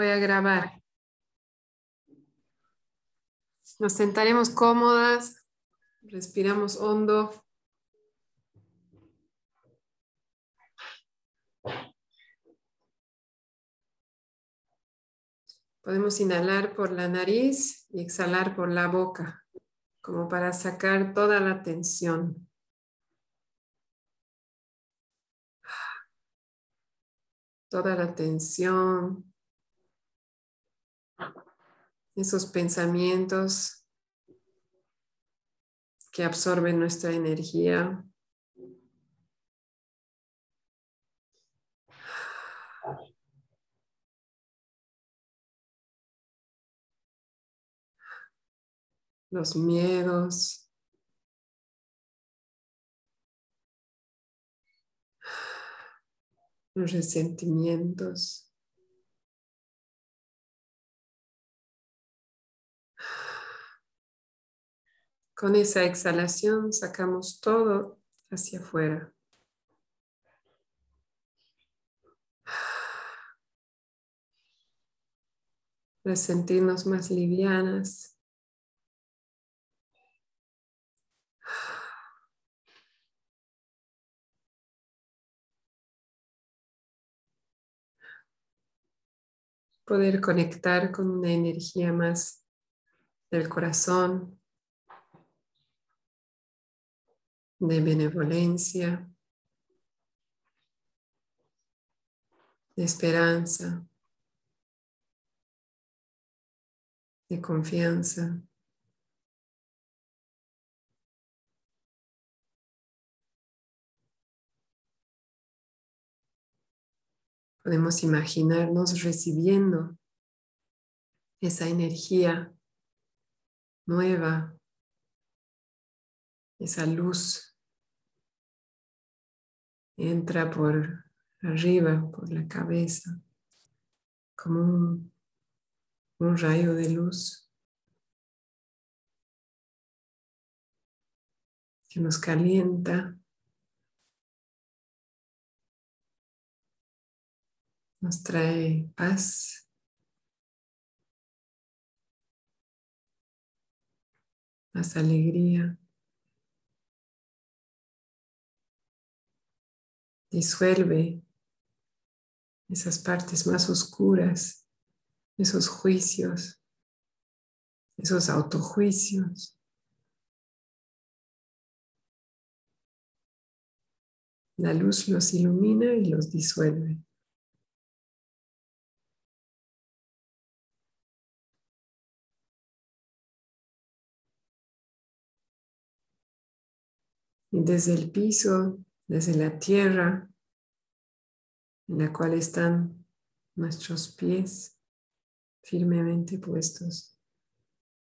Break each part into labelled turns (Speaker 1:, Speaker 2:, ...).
Speaker 1: Voy a grabar. Nos sentaremos cómodas, respiramos hondo. Podemos inhalar por la nariz y exhalar por la boca, como para sacar toda la tensión. Toda la tensión, esos pensamientos que absorben nuestra energía. Los miedos. Los resentimientos. Con esa exhalación sacamos todo hacia afuera. Para sentirnos más livianas. Poder conectar con una energía más del corazón, de benevolencia, de esperanza, de confianza. Podemos imaginarnos recibiendo esa energía nueva, esa luz entra por arriba, por la cabeza, como un, rayo de luz que nos calienta, nos trae paz. Más alegría. Disuelve esas partes más oscuras, esos juicios, esos autojuicios. La luz los ilumina y los disuelve. Y desde el piso desde la tierra en la cual están nuestros pies firmemente puestos.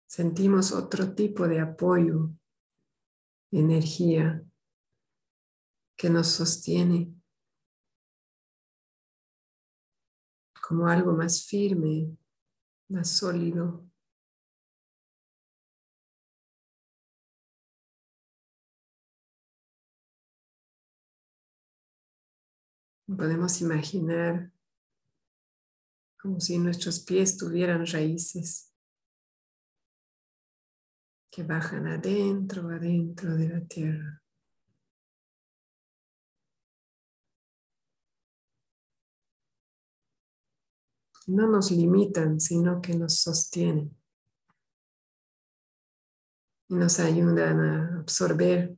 Speaker 1: Sentimos otro tipo de apoyo, energía que nos sostiene como algo más firme, más sólido. Podemos imaginar como si nuestros pies tuvieran raíces que bajan adentro, adentro de la tierra. No nos limitan, sino que nos sostienen y nos ayudan a absorber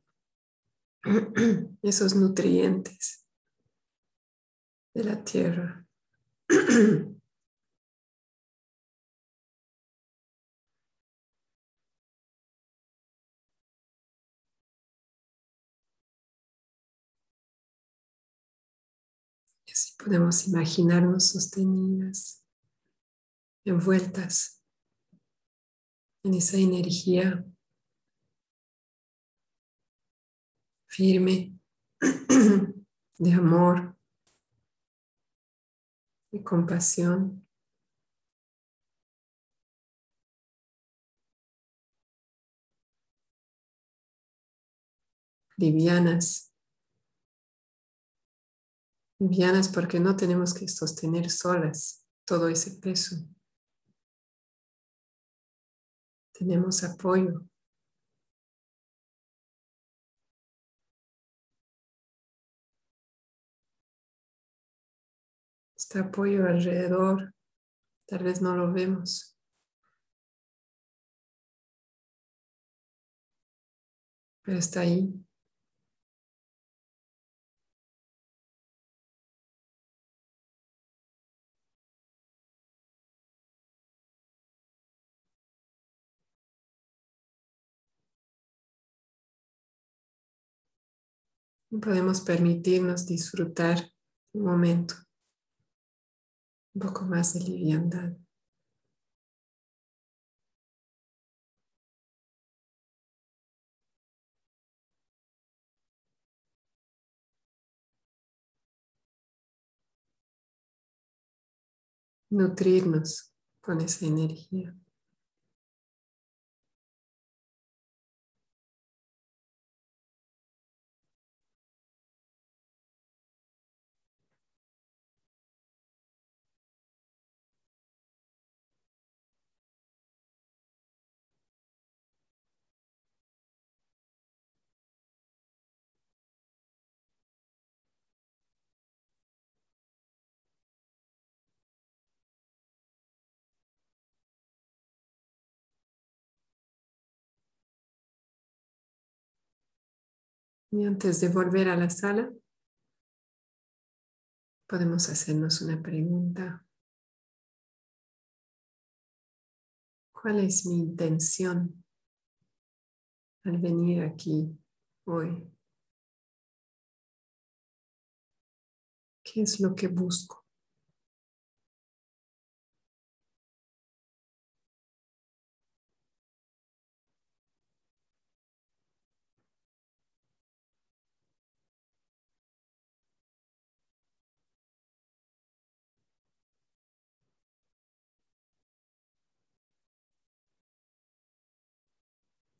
Speaker 1: esos nutrientes de la tierra. Así podemos imaginarnos sostenidas, envueltas en esa energía firme de amor, y compasión. Livianas. Livianas porque no tenemos que sostener solas todo ese peso. Tenemos apoyo. Apoyo alrededor, tal vez no lo vemos. Pero está ahí. podemos permitirnos disfrutar un momento, un poco más de liviandad. Nutrirnos con esa energía. Y antes de volver a la sala, podemos hacernos una pregunta. ¿Cuál es mi intención al venir aquí hoy? ¿Qué es lo que busco?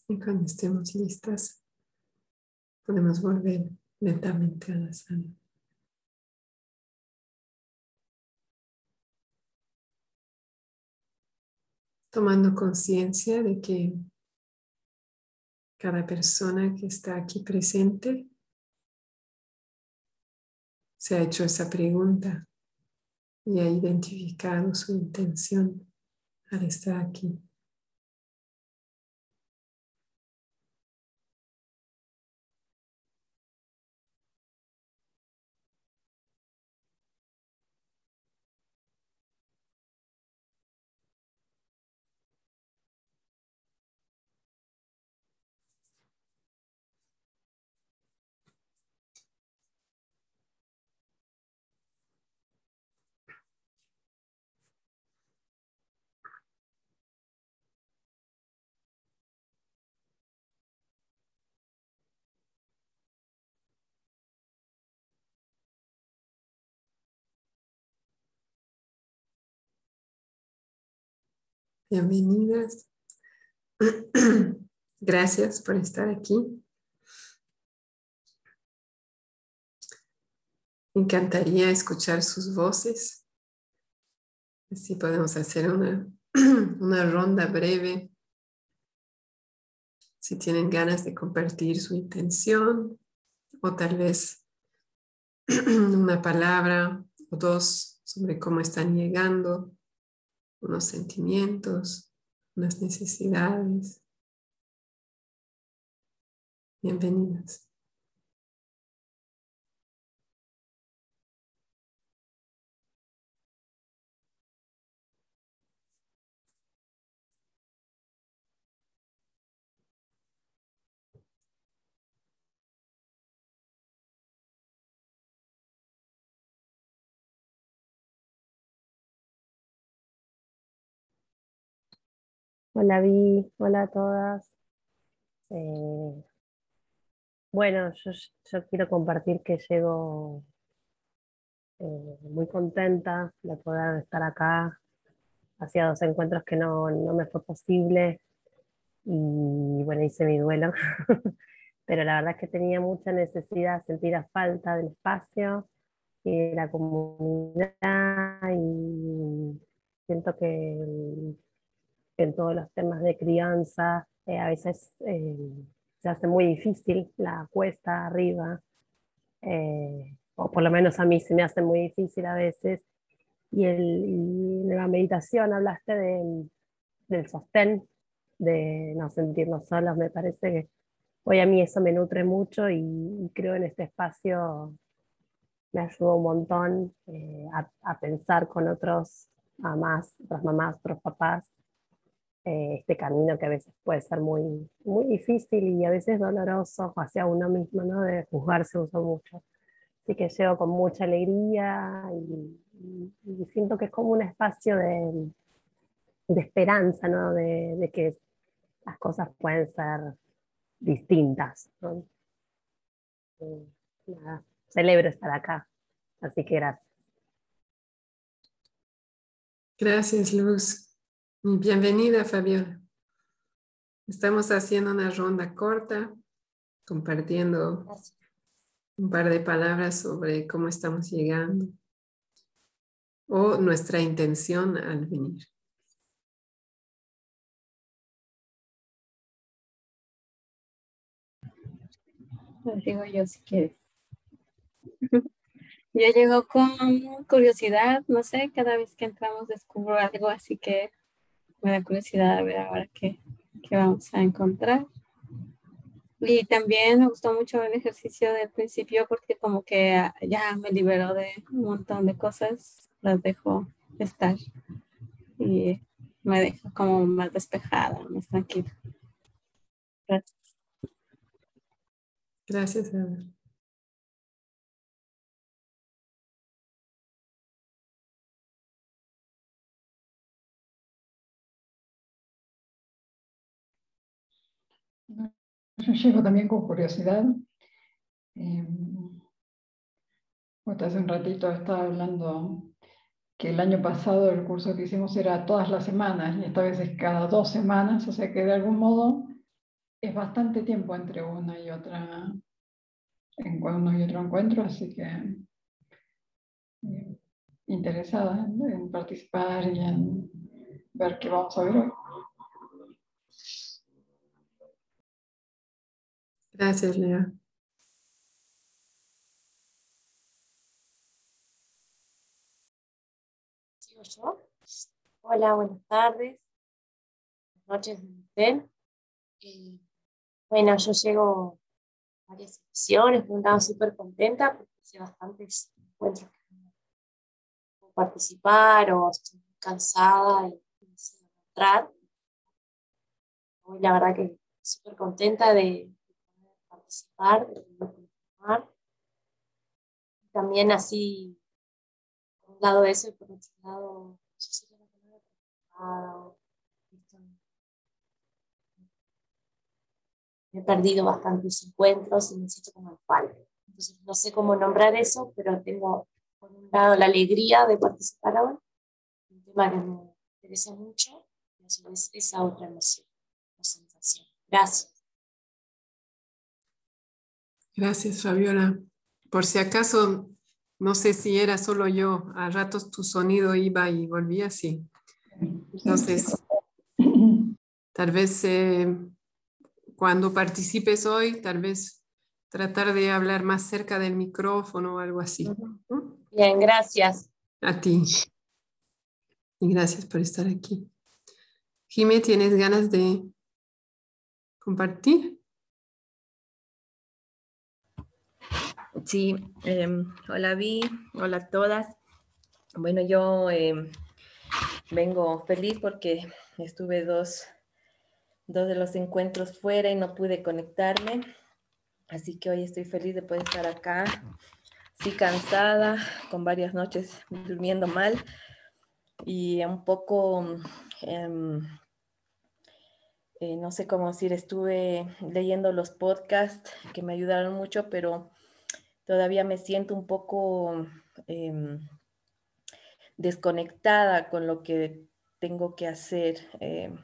Speaker 1: Y cuando estemos listas, podemos volver lentamente a la sala. Tomando conciencia de que cada persona que está aquí presente se ha hecho esa pregunta y ha identificado su intención al estar aquí. Bienvenidas. Gracias por estar aquí. Me encantaría escuchar sus voces. Así podemos hacer una, una ronda breve. Si tienen ganas de compartir su intención o tal vez una palabra o dos sobre cómo están llegando unos sentimientos, unas necesidades. Bienvenidas.
Speaker 2: Hola Vi, hola a todas. Eh, bueno, yo, quiero compartir que llego eh, muy contenta de poder estar acá. Hacía dos encuentros que no, me fue posible y bueno, hice mi duelo, pero la verdad es que tenía mucha necesidad, sentir la falta del espacio y de la comunidad y siento que en todos los temas de crianza eh, a veces eh, se hace muy difícil la cuesta arriba, eh, o por lo menos a mí se me hace muy difícil a veces. Y, en la meditación hablaste del sostén, de no sentirnos solos, me parece que hoy a mí eso me nutre mucho y, creo en este espacio me ayuda un montón a, a, pensar con otros mamás, otras mamás, otros papás, eh, este camino que a veces puede ser muy, muy difícil y a veces doloroso hacia uno mismo, ¿no? de juzgarse uso mucho. Así que llego con mucha alegría y, siento que es como un espacio de, de esperanza, ¿no? de, de, que las cosas pueden ser distintas. ¿no? Nada, celebro estar acá, así que gracias.
Speaker 1: Gracias, Luz. Bienvenida, Fabiola. Estamos haciendo una ronda corta, compartiendo un par de palabras sobre cómo estamos llegando o nuestra intención al venir.
Speaker 3: digo yo si quieres. Yo llego con curiosidad, no sé, cada vez que entramos descubro algo, así que me da curiosidad a ver ahora qué, qué vamos a encontrar. Y también me gustó mucho el ejercicio del principio porque como que ya me liberó de un montón de cosas, las dejo estar y me dejo como más despejada, más tranquila. Gracias.
Speaker 1: Gracias,
Speaker 4: llego también con curiosidad. Eh, hace un ratito estaba hablando que el año pasado el curso que hicimos era todas las semanas y esta vez es cada dos semanas, o sea que de algún modo es bastante tiempo entre una y otra, en uno y otro encuentro, así que eh, interesada en participar y en ver qué vamos a ver hoy.
Speaker 1: Gracias, Lea.
Speaker 5: Hola, buenas tardes. Buenas noches, eh, bueno, yo llego a varias sesiones, estaba súper contenta porque hice bastantes encuentros que no participar o estoy cansada y no sé entrar. Hoy la verdad que súper contenta de, participar, También así, por un lado eso y por otro lado, yo sé que no he perdido bastantes encuentros y me siento como el falta. Entonces no sé cómo nombrar eso, pero tengo por un lado la alegría de participar ahora, un tema que me interesa mucho, y a su esa otra emoción o sensación. Gracias.
Speaker 1: Gracias, Fabiola. Por si acaso, no sé si era solo yo, a ratos tu sonido iba y volvía así. Entonces, tal vez eh, cuando participes hoy, tal vez tratar de hablar más cerca del micrófono o algo así.
Speaker 5: Bien, gracias.
Speaker 1: A ti. Y gracias por estar aquí. Jimé, ¿tienes ganas de compartir?
Speaker 6: Sí, em, hola Vi, hola a todas. Bueno, yo em, vengo feliz porque estuve dos, dos de los encuentros fuera y no pude conectarme. Así que hoy estoy feliz de poder estar acá. Sí, cansada, con varias noches durmiendo mal y un poco, em, eh, no sé cómo decir, estuve leyendo los podcasts que me ayudaron mucho, pero todavía me siento un poco em, desconectada con lo que tengo que hacer. Em,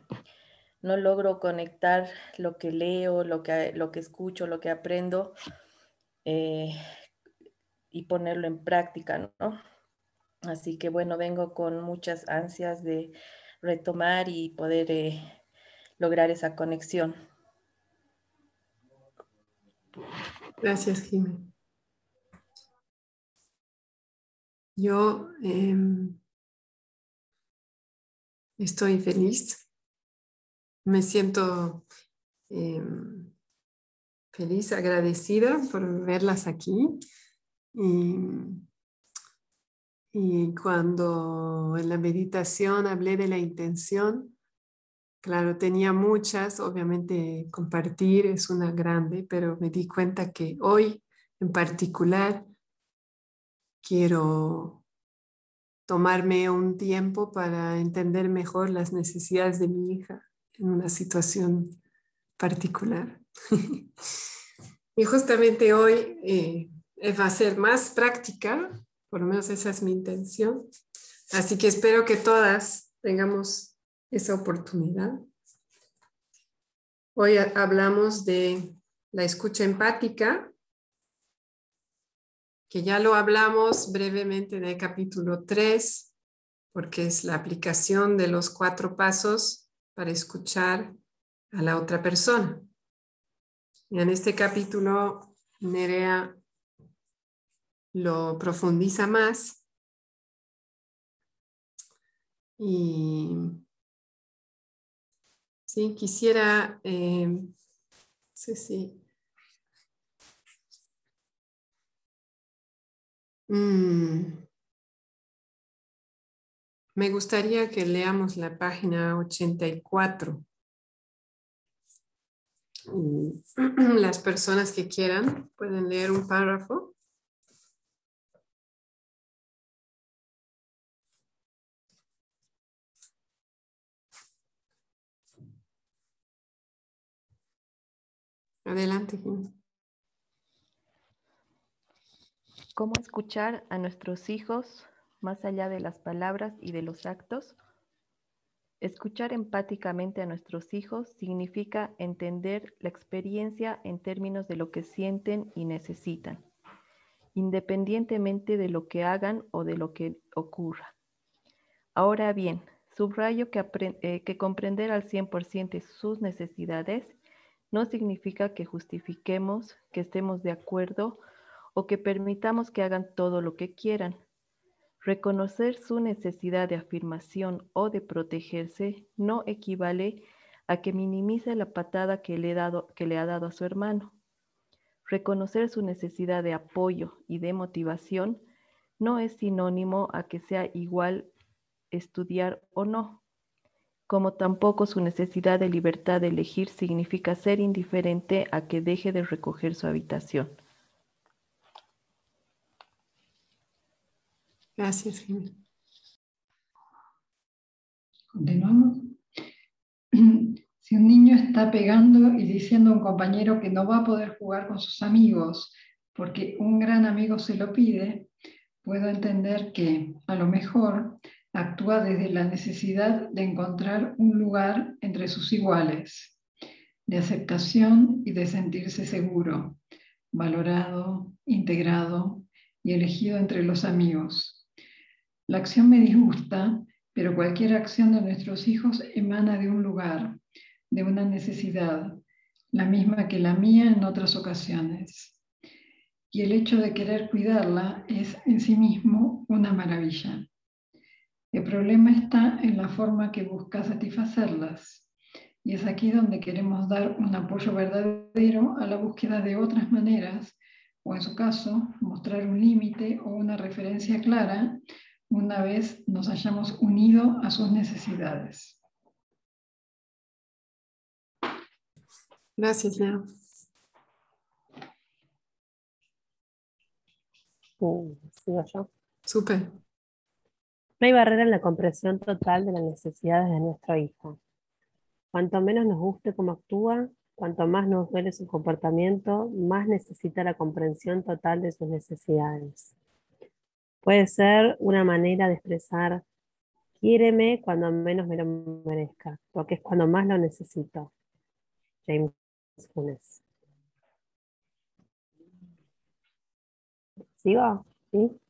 Speaker 6: no logro conectar lo que leo, lo que, lo que escucho, lo que aprendo eh, y ponerlo en práctica, ¿no? Así que bueno, vengo con muchas ansias de retomar y poder eh, lograr esa conexión.
Speaker 1: Gracias, Jiménez. Yo em, estoy feliz. Me siento em, feliz, agradecida por verlas aquí. Y, y cuando en la meditación hablé de la intención, claro, tenía muchas, obviamente compartir es una grande, pero me di cuenta que hoy en particular quiero tomarme un tiempo para entender mejor las necesidades de mi hija en una situación particular. y justamente hoy eh, va a ser más práctica, por lo menos esa es mi intención. Así que espero que todas tengamos esa oportunidad. Hoy hablamos de la escucha empática que ya lo hablamos brevemente en el capítulo 3, porque es la aplicación de los cuatro pasos para escuchar a la otra persona. Y en este capítulo, Nerea lo profundiza más y sí, quisiera, eh, sí, sí, Mm. Me gustaría que leamos la página 84. Las personas que quieran pueden leer un párrafo. Adelante,
Speaker 6: ¿Cómo escuchar a nuestros hijos más allá de las palabras y de los actos? Escuchar empáticamente a nuestros hijos significa entender la experiencia en términos de lo que sienten y necesitan, independientemente de lo que hagan o de lo que ocurra. Ahora bien, subrayo que, eh, comprender al 100% sus necesidades no significa que justifiquemos, que estemos de acuerdo o que permitamos que hagan todo lo que quieran. Reconocer su necesidad de afirmación o de protegerse no equivale a que minimice la patada que le, que le ha dado a su hermano. Reconocer su necesidad de apoyo y de motivación no es sinónimo a que sea igual estudiar o no, como tampoco su necesidad de libertad de elegir significa ser indiferente a que deje de recoger su habitación.
Speaker 1: Gracias, Jiménez.
Speaker 4: Continuamos. Si un niño está pegando y diciendo a un compañero que no va a poder jugar con sus amigos porque un gran amigo se lo pide, puedo entender que a lo mejor actúa desde la necesidad de encontrar un lugar entre sus iguales, de aceptación y de sentirse seguro, valorado, integrado y elegido entre los amigos. La acción me disgusta, pero cualquier acción de nuestros hijos emana de un lugar, de una necesidad, la misma que la mía en otras ocasiones. Y el hecho de querer cuidarla es en sí mismo una maravilla. El problema está en la forma que busca satisfacerlas. Y es aquí donde queremos dar un apoyo verdadero a la búsqueda de otras maneras, o en su caso, mostrar un límite o una referencia clara una vez nos hayamos unido a sus necesidades.
Speaker 1: Gracias, Leo.
Speaker 2: Uh, ¿Sigo yo?
Speaker 1: Súper.
Speaker 2: No hay barrera en la comprensión total de las necesidades de nuestro hijo. Cuanto menos nos guste cómo actúa, cuanto más nos duele su comportamiento, más necesita la comprensión total de sus necesidades. Puede ser una manera de expresar, quiéreme cuando menos me lo merezca, porque es cuando más lo necesito. James Funes. ¿Sigo? ¿Sí?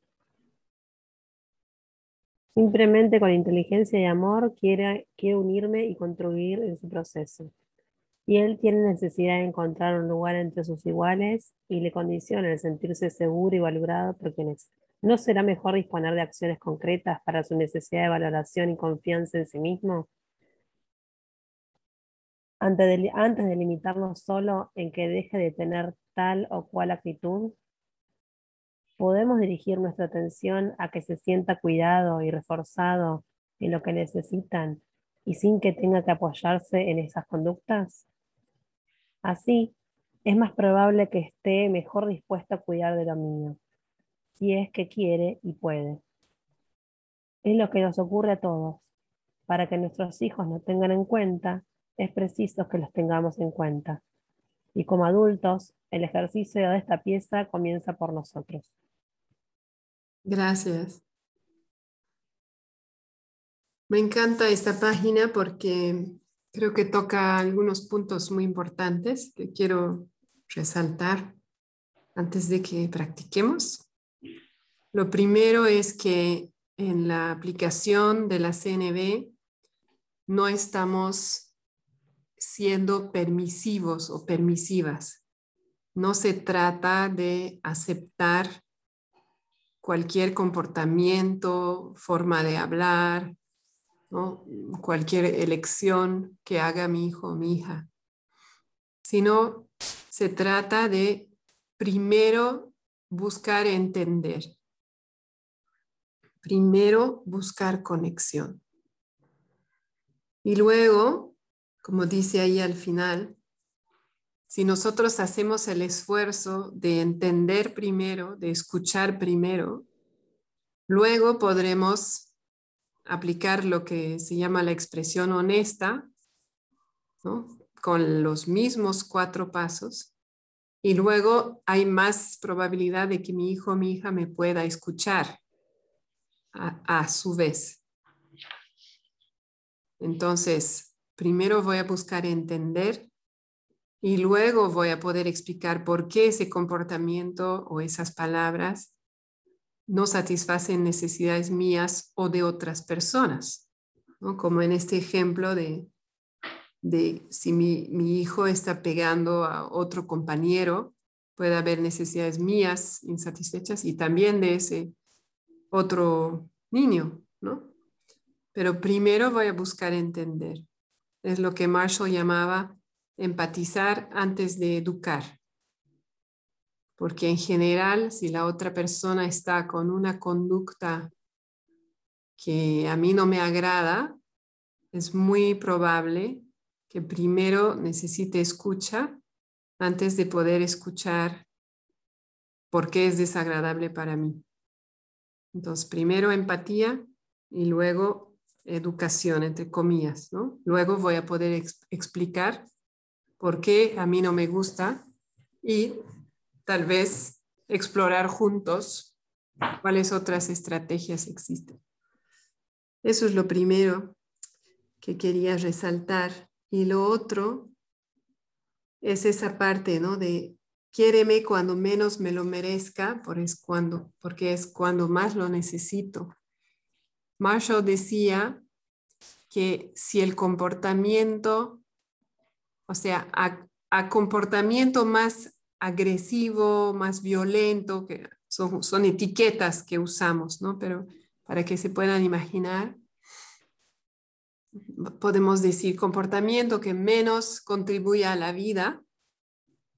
Speaker 2: Simplemente con inteligencia y amor quiere, unirme y contribuir en su proceso. Y él tiene necesidad de encontrar un lugar entre sus iguales y le condiciona el sentirse seguro y valorado por quienes. ¿No será mejor disponer de acciones concretas para su necesidad de valoración y confianza en sí mismo? Antes de, antes de limitarnos solo en que deje de tener tal o cual actitud, podemos dirigir nuestra atención a que se sienta cuidado y reforzado en lo que necesitan y sin que tenga que apoyarse en esas conductas? Así, es más probable que esté mejor dispuesto a cuidar de lo mío, si es que quiere y puede. Es lo que nos ocurre a todos. Para que nuestros hijos nos tengan en cuenta, es preciso que los tengamos en cuenta. Y como adultos, el ejercicio de esta pieza comienza por nosotros.
Speaker 1: Gracias. Me encanta esta página porque creo que toca algunos puntos muy importantes que quiero resaltar antes de que practiquemos. Lo primero es que en la aplicación de la CNB no estamos siendo permisivos o permisivas. No se trata de aceptar cualquier comportamiento, forma de hablar, cualquier elección que haga mi hijo o mi hija, sino se trata de primero buscar entender, primero buscar conexión. Y luego, como dice ahí al final, si nosotros hacemos el esfuerzo de entender primero, de escuchar primero, luego podremos aplicar lo que se llama la expresión honesta, con los mismos cuatro pasos, y luego hay más probabilidad de que mi hijo o mi hija me pueda escuchar a, a su vez. Entonces, primero voy a buscar entender y luego voy a poder explicar por qué ese comportamiento o esas palabras no satisfacen necesidades mías o de otras personas. Como en este ejemplo de, de si mi, mi, hijo está pegando a otro compañero, puede haber necesidades mías insatisfechas y también de ese otro niño, ¿no? Pero primero voy a buscar entender. Es lo que Marshall llamaba empatizar antes de educar. Porque en general, si la otra persona está con una conducta que a mí no me agrada, es muy probable que primero necesite escucha antes de poder escuchar por qué es desagradable para mí. Entonces, primero empatía y luego educación, entre comillas, ¿no? Luego voy a poder explicar por qué a mí no me gusta y tal vez explorar juntos cuáles otras estrategias existen. Eso es lo primero que quería resaltar. Y lo otro es esa parte, ¿no? De quiéreme cuando menos me lo merezca, es cuando, porque es cuando más lo necesito. Marshall decía que si el comportamiento o sea, a, comportamiento más agresivo, más violento, que son, son etiquetas que usamos, ¿no? Pero para que se puedan imaginar, podemos decir comportamiento que menos contribuye a la vida,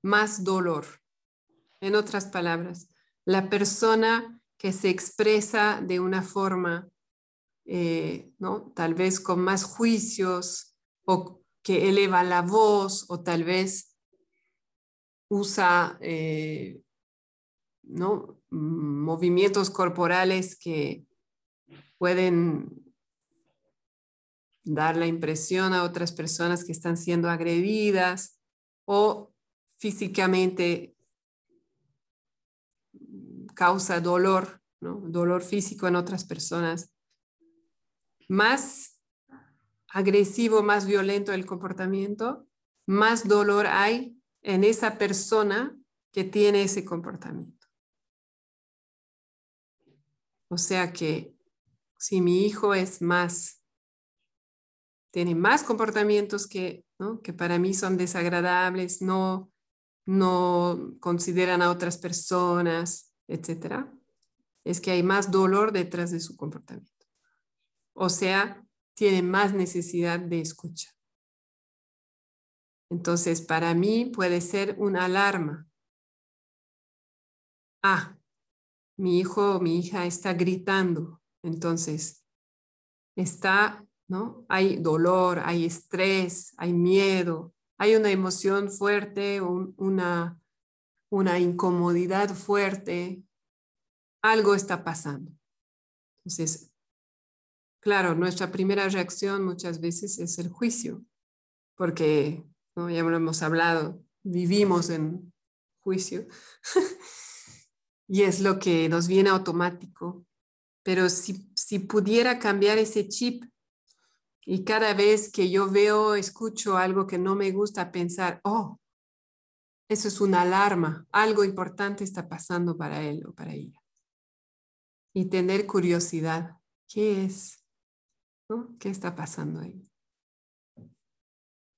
Speaker 1: más dolor. En otras palabras, la persona que se expresa de una forma, eh, ¿no? tal vez con más juicios o que eleva la voz o tal vez usa eh, ¿no? movimientos corporales que pueden dar la impresión a otras personas que están siendo agredidas o físicamente causa dolor, dolor físico en otras personas. Más agresivo, más violento el comportamiento, más dolor hay en esa persona que tiene ese comportamiento. O sea que si mi hijo es más, tiene más comportamientos que, que para mí son desagradables, no, no consideran a otras personas, etc., es que hay más dolor detrás de su comportamiento. O sea, tiene más necesidad de escucha. Entonces, para mí puede ser una alarma. Ah, mi hijo o mi hija está gritando. Entonces, está, ¿no? Hay dolor, hay estrés, hay miedo, hay una emoción fuerte, una, una incomodidad fuerte. Algo está pasando. Entonces, claro, nuestra primera reacción muchas veces es el juicio, porque ya lo hemos hablado, vivimos en juicio y es lo que nos viene automático. Pero si, si pudiera cambiar ese chip y cada vez que yo veo, escucho algo que no me gusta, pensar, oh, eso es una alarma, algo importante está pasando para él o para ella. Y tener curiosidad, ¿qué es? ¿Qué está pasando ahí?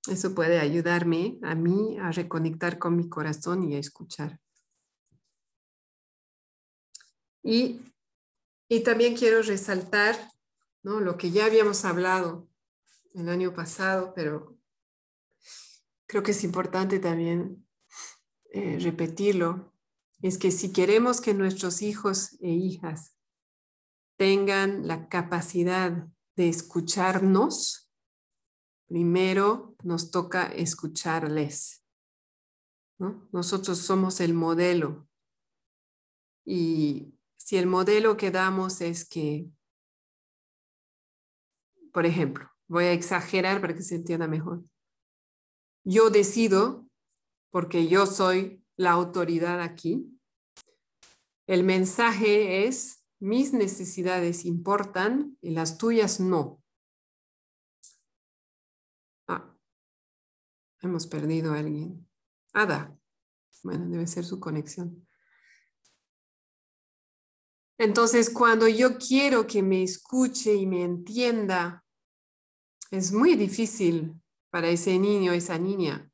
Speaker 1: Eso puede ayudarme a mí a reconectar con mi corazón y a escuchar. Y, también quiero resaltar ¿no? lo que ya habíamos hablado el año pasado, pero creo que es importante también eh, repetirlo, es que si queremos que nuestros hijos e hijas tengan la capacidad de escucharnos, Primero nos toca escucharles. Nosotros somos el modelo. Y si el modelo que damos es que, por ejemplo, voy a exagerar para que se entienda mejor. Yo decido, porque yo soy la autoridad aquí, el mensaje es, mis necesidades importan y las tuyas no. Hemos perdido a alguien. Ada. Bueno, debe ser su conexión. Entonces, cuando yo quiero que me escuche y me entienda, es muy difícil para ese niño, esa niña,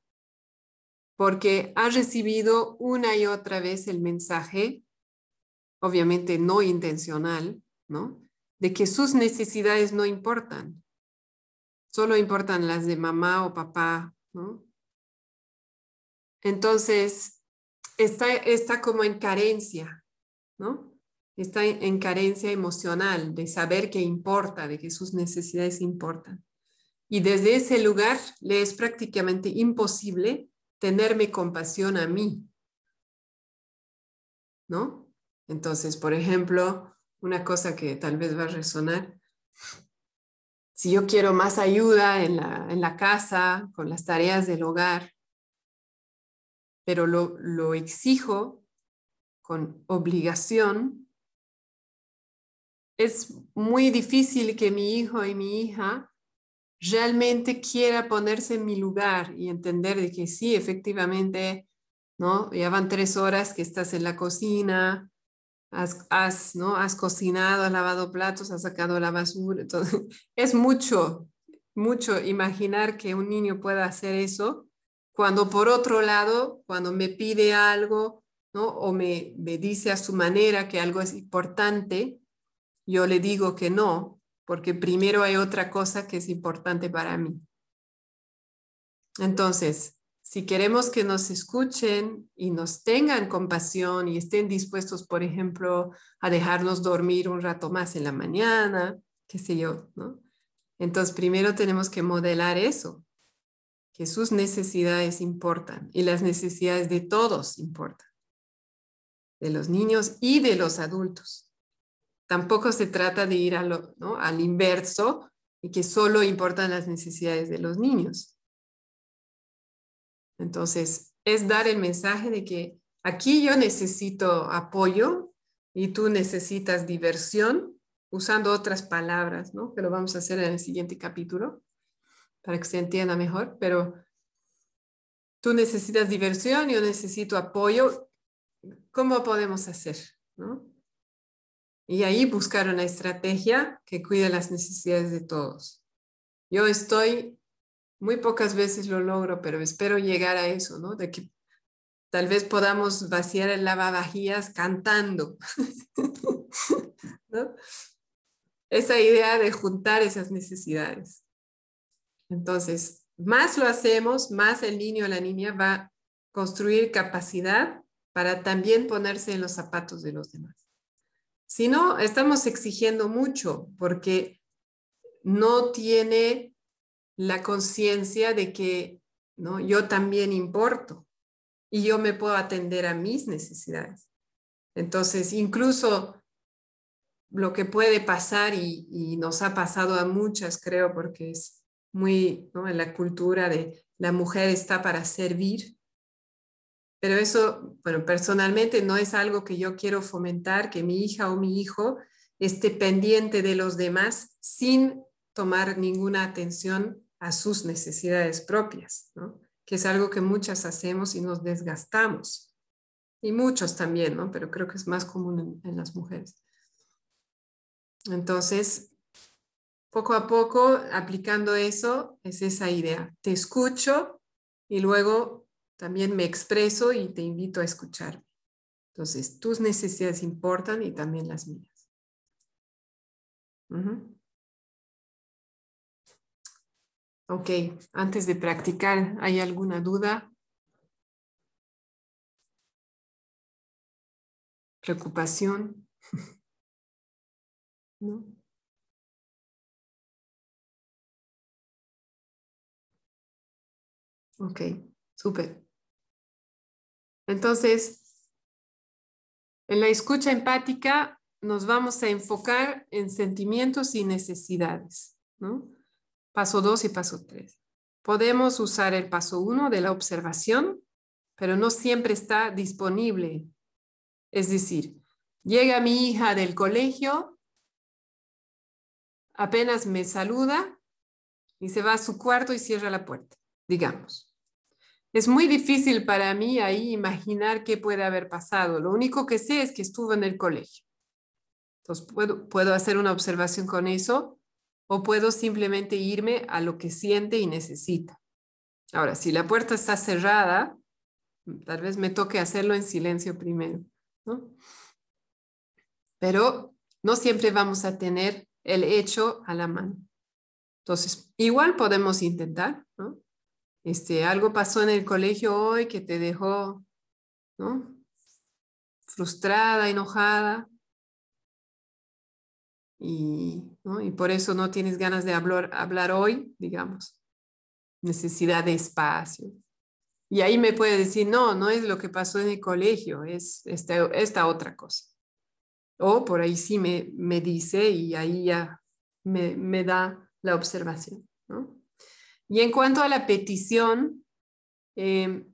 Speaker 1: porque ha recibido una y otra vez el mensaje, obviamente no intencional, ¿no? De que sus necesidades no importan, solo importan las de mamá o papá entonces, está, está como en carencia, ¿no? Está en carencia emocional de saber que importa, de que sus necesidades importan. Y desde ese lugar le es prácticamente imposible tenerme compasión a mí, ¿no? Entonces, por ejemplo, una cosa que tal vez va a resonar si yo quiero más ayuda en la, casa, con las tareas del hogar, pero lo, lo exijo con obligación, es muy difícil que mi hijo y mi hija realmente quiera ponerse en mi lugar y entender de que sí, efectivamente, ¿no? Ya van tres horas que estás en la cocina, has, ¿no? has cocinado, has lavado platos, has sacado la basura. Todo. Es mucho, mucho imaginar que un niño pueda hacer eso cuando por otro lado, cuando me pide algo ¿no? o me, me dice a su manera que algo es importante, yo le digo que no, porque primero hay otra cosa que es importante para mí. Entonces, si queremos que nos escuchen y nos tengan compasión y estén dispuestos, por ejemplo, a dejarnos dormir un rato más en la mañana, qué sé yo, ¿no? Entonces, primero tenemos que modelar eso, que sus necesidades importan y las necesidades de todos importan, de los niños y de los adultos. Tampoco se trata de ir al inverso y que solo importan las necesidades de los niños. Entonces, es dar el mensaje de que aquí yo necesito apoyo y tú necesitas diversión, usando otras palabras, ¿no? Que lo vamos a hacer en el siguiente capítulo para que se entienda mejor, pero tú necesitas diversión, yo necesito apoyo. ¿Cómo podemos hacer? ¿no? Y ahí buscar una estrategia que cuide las necesidades de todos. Yo estoy, muy pocas veces lo logro, pero espero llegar a eso, ¿no? De que tal vez podamos vaciar el lavavajillas cantando. ¿no? Esa idea de juntar esas necesidades. Entonces, más lo hacemos, más el niño o la niña va a construir capacidad para también ponerse en los zapatos de los demás. Si no, estamos exigiendo mucho porque no tiene la conciencia de que ¿no? yo también importo y yo me puedo atender a mis necesidades. Entonces, incluso lo que puede pasar y, nos ha pasado a muchas, creo, porque es muy en la cultura de la mujer está para servir, pero eso, bueno, personalmente no es algo que yo quiero fomentar, que mi hija o mi hijo esté pendiente de los demás sin tomar ninguna atención a sus necesidades propias, ¿no? que es algo que muchas hacemos y nos desgastamos. Y muchos también, ¿no? Pero creo que es más común en, las mujeres. Entonces, poco a poco, aplicando eso, es esa idea. Te escucho y luego también me expreso y te invito a escucharme. Entonces, tus necesidades importan y también las mías. Ok, antes de practicar, ¿hay alguna duda? ¿Preocupación? ¿No? Ok, súper. Entonces, en la escucha empática nos vamos a enfocar en sentimientos y necesidades. Paso 2 y paso 3. Podemos usar el paso 1 de la observación, pero no siempre está disponible. Es decir, llega mi hija del colegio, apenas me saluda y se va a su cuarto y cierra la puerta, digamos. Es muy difícil para mí ahí imaginar qué puede haber pasado. Lo único que sé es que estuvo en el colegio. Entonces, puedo, puedo hacer una observación con eso o puedo simplemente irme a lo que siente y necesita. Ahora, si la puerta está cerrada, tal vez me toque hacerlo en silencio primero, ¿no? Pero no siempre vamos a tener el hecho a la mano. Entonces, igual podemos intentar. Este, algo pasó en el colegio hoy que te dejó, ¿no? Frustrada, enojada y, por eso no tienes ganas de hablar, hablar hoy, digamos. Necesidad de espacio. Y ahí me puede decir, no, no es lo que pasó en el colegio, es esta, esta otra cosa. O por ahí sí me, me dice y ahí ya me, me da la observación. Y en cuanto a la petición, eh,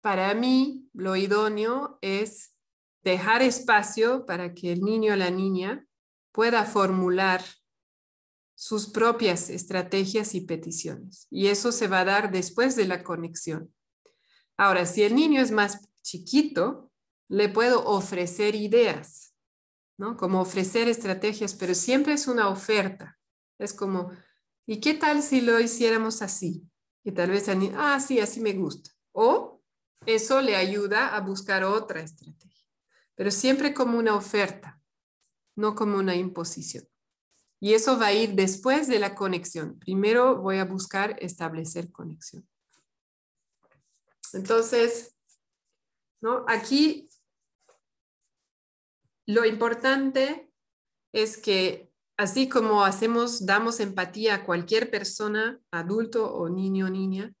Speaker 1: para mí lo idóneo es dejar espacio para que el niño o la niña pueda formular sus propias estrategias y peticiones. Y eso se va a dar después de la conexión. Ahora, si el niño es más chiquito, le puedo ofrecer ideas, ¿no? Como ofrecer estrategias, pero siempre es una oferta. Es como, ¿y qué tal si lo hiciéramos así? Y tal vez, ah, sí, así me gusta. O eso le ayuda a buscar otra estrategia, pero siempre como una oferta no como una imposición. Y eso va a ir después de la conexión. Primero voy a buscar establecer conexión. Entonces, ¿no? Aquí lo importante es que así como hacemos, damos empatía a cualquier persona, adulto o niño o niña,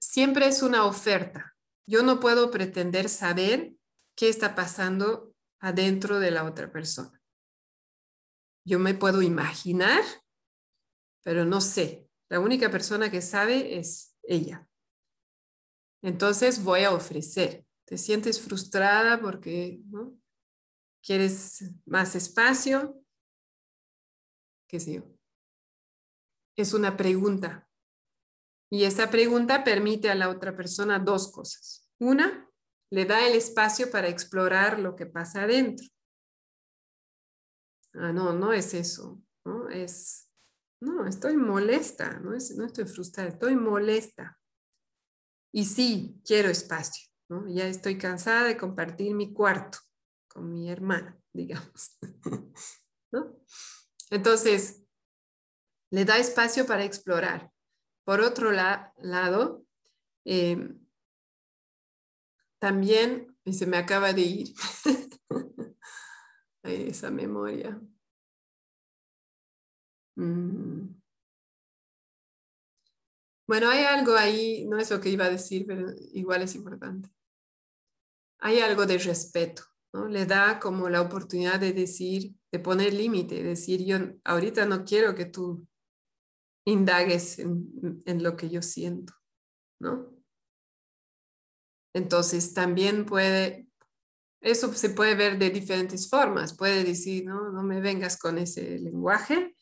Speaker 1: siempre es una oferta. Yo no puedo pretender saber qué está pasando adentro de la otra persona. Yo me puedo imaginar, pero no sé. La única persona que sabe es ella. Entonces voy a ofrecer. ¿Te sientes frustrada porque. Quieres más espacio? ¿Qué sé yo? Es una pregunta. Y esa pregunta permite a la otra persona dos cosas. Una, le da el espacio para explorar lo que pasa adentro. Ah, no, no es eso, ¿no? Es, no, estoy molesta, no, es, no estoy frustrada, estoy molesta. Y sí, quiero espacio. Ya estoy cansada de compartir mi cuarto con mi hermana, digamos. Entonces, le da espacio para explorar. Por otro lado, em, también, y se me acaba de ir esa memoria. Mm. Bueno, hay algo ahí, no es lo que iba a decir, pero igual es importante. Hay algo de respeto, Le da como la oportunidad de decir, de poner límite, decir, yo ahorita no quiero que tú indagues en, lo que yo siento, ¿no? Entonces también puede, eso se puede ver de diferentes formas. Puede decir, no, no me vengas con ese lenguaje.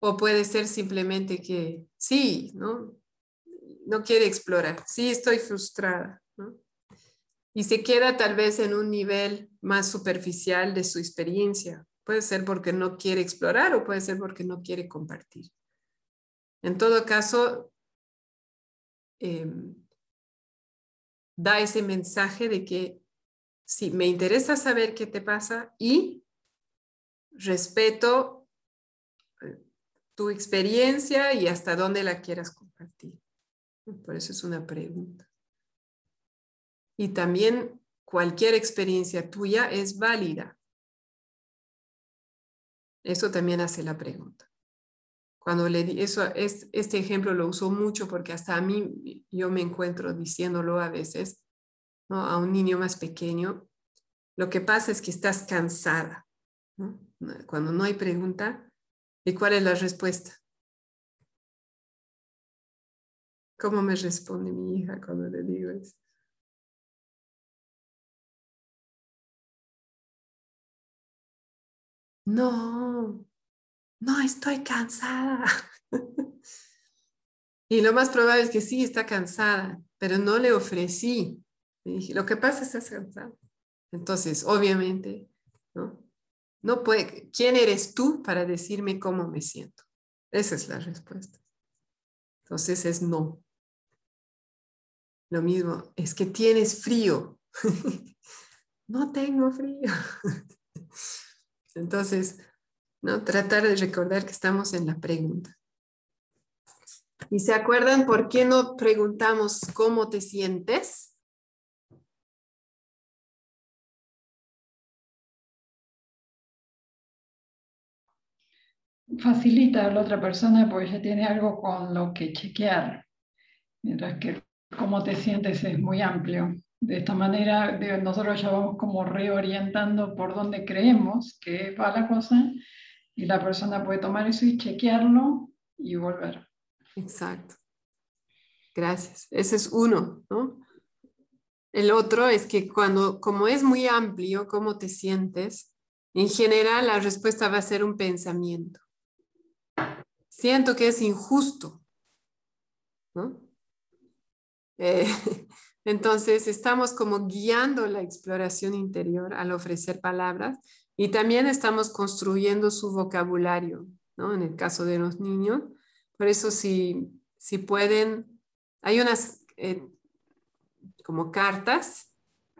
Speaker 1: O puede ser simplemente que sí, ¿no? No quiere explorar. Sí, estoy frustrada. Y se queda tal vez en un nivel más superficial de su experiencia. Puede ser porque no quiere explorar o puede ser porque no quiere compartir. En todo caso, em, da ese mensaje de que sí, me interesa saber qué te pasa y respeto eh, tu experiencia y hasta dónde la quieras compartir. Por eso es una pregunta. Y también cualquier experiencia tuya es válida. Eso también hace la pregunta. Cuando le di eso, es, este ejemplo lo uso mucho porque hasta a mí yo me encuentro diciéndolo a veces, ¿no? a un niño más pequeño, lo que pasa es que estás cansada. Cuando no hay pregunta, ¿y cuál es la respuesta? ¿Cómo me responde mi hija cuando le digo eso? No, no, estoy cansada. y lo más probable es que sí, está cansada, pero no le ofrecí. lo que pasa es que estás cansada. Entonces, obviamente, ¿no? No puede, ¿quién eres tú para decirme cómo me siento? Esa es la respuesta. Entonces es no. Lo mismo, es que tienes frío. no tengo frío. Entonces, ¿no? Tratar de recordar que estamos en la pregunta. ¿Y se acuerdan por qué no preguntamos cómo te sientes?
Speaker 4: Facilita a la otra persona porque ya tiene algo con lo que chequear, mientras que cómo te sientes es muy amplio. De esta manera nosotros ya vamos como reorientando por dónde creemos que va la cosa y la persona puede tomar eso y chequearlo y volver.
Speaker 1: Exacto. Gracias. Ese es uno, ¿no? El otro es que cuando, como es muy amplio, cómo te sientes, en general la respuesta va a ser un pensamiento. Siento que es injusto, ¿no? Eh, entonces estamos como guiando la exploración interior al ofrecer palabras y también estamos construyendo su vocabulario, ¿no? En el caso de los niños. Por eso si, si pueden, hay unas eh, como cartas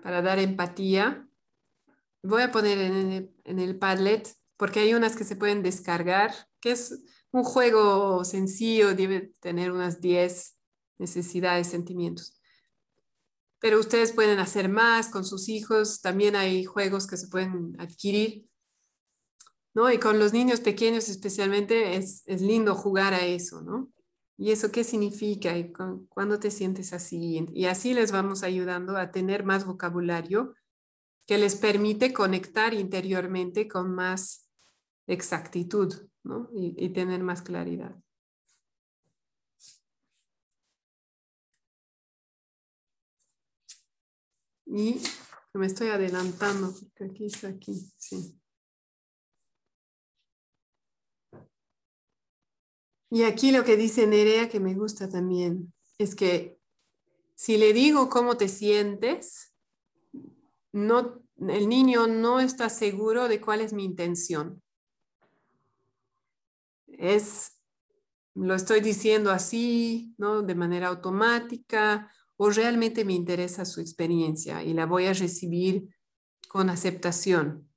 Speaker 1: para dar empatía. Voy a poner en el, en el Padlet porque hay unas que se pueden descargar, que es un juego sencillo, debe tener unas 10 necesidades, sentimientos pero ustedes pueden hacer más con sus hijos, también hay juegos que se pueden adquirir, ¿no? Y con los niños pequeños especialmente es, es lindo jugar a eso, ¿no? ¿Y eso qué significa? ¿Y cuándo te sientes así? Y así les vamos ayudando a tener más vocabulario que les permite conectar interiormente con más exactitud, ¿no? y tener más claridad. Y me estoy adelantando, porque aquí está aquí, sí. Y aquí lo que dice Nerea, que me gusta también, es que si le digo cómo te sientes, no, el niño no está seguro de cuál es mi intención. Es, lo estoy diciendo así, ¿no? De manera automática, o realmente me interesa su experiencia y la voy a recibir con aceptación.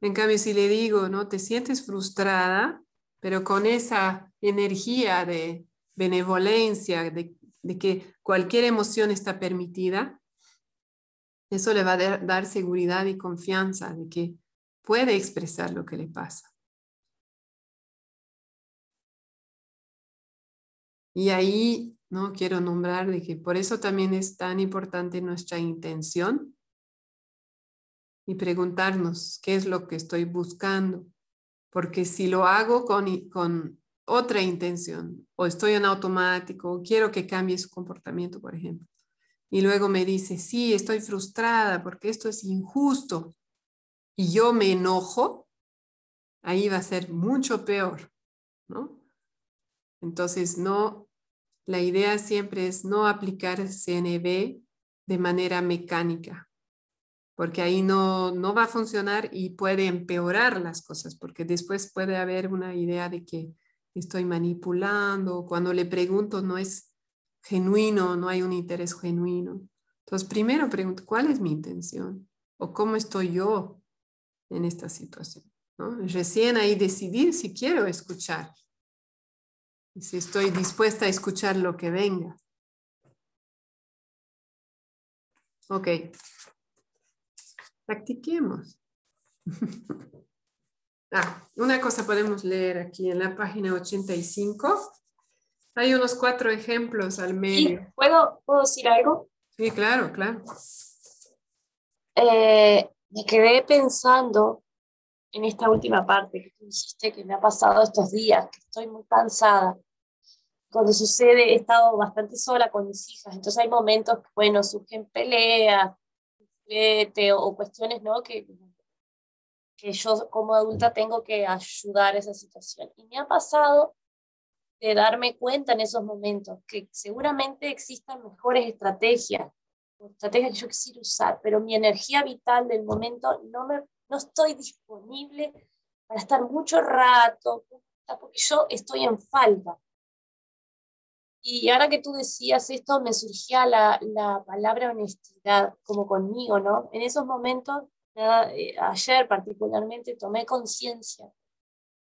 Speaker 1: En cambio, si le digo, ¿no? Te sientes frustrada, pero con esa energía de benevolencia, de, de que cualquier emoción está permitida, eso le va a dar seguridad y confianza de que puede expresar lo que le pasa. Y ahí no quiero nombrar de que por eso también es tan importante nuestra intención y preguntarnos qué es lo que estoy buscando. Porque si lo hago con, con otra intención o estoy en automático o quiero que cambie su comportamiento, por ejemplo, y luego me dice, sí, estoy frustrada porque esto es injusto y yo me enojo, ahí va a ser mucho peor, ¿no? Entonces, no, la idea siempre es no aplicar CNB de manera mecánica, porque ahí no, no va a funcionar y puede empeorar las cosas, porque después puede haber una idea de que estoy manipulando, cuando le pregunto no es genuino, no hay un interés genuino. Entonces, primero pregunto, ¿cuál es mi intención? ¿O cómo estoy yo en esta situación? Recién ahí decidir si quiero escuchar. Y si estoy dispuesta a escuchar lo que venga. Ok. Practiquemos. ah, una cosa podemos leer aquí en la página 85. Hay unos cuatro ejemplos al medio.
Speaker 5: ¿puedo, ¿puedo decir algo?
Speaker 1: Sí, claro, claro.
Speaker 5: Eh, me quedé pensando en esta última parte que tú dijiste que me ha pasado estos días, que estoy muy cansada. Cuando sucede, he estado bastante sola con mis hijas, entonces hay momentos que, bueno, surgen peleas, o cuestiones, ¿no? Que, que yo como adulta tengo que ayudar a esa situación. Y me ha pasado de darme cuenta en esos momentos que seguramente existan mejores estrategias, estrategias que yo quisiera usar, pero mi energía vital del momento no, me, no estoy disponible para estar mucho rato, porque yo estoy en falta. Y ahora que tú decías esto, me surgía la, la palabra honestidad, como conmigo, ¿no? En esos momentos, eh, ayer particularmente, tomé conciencia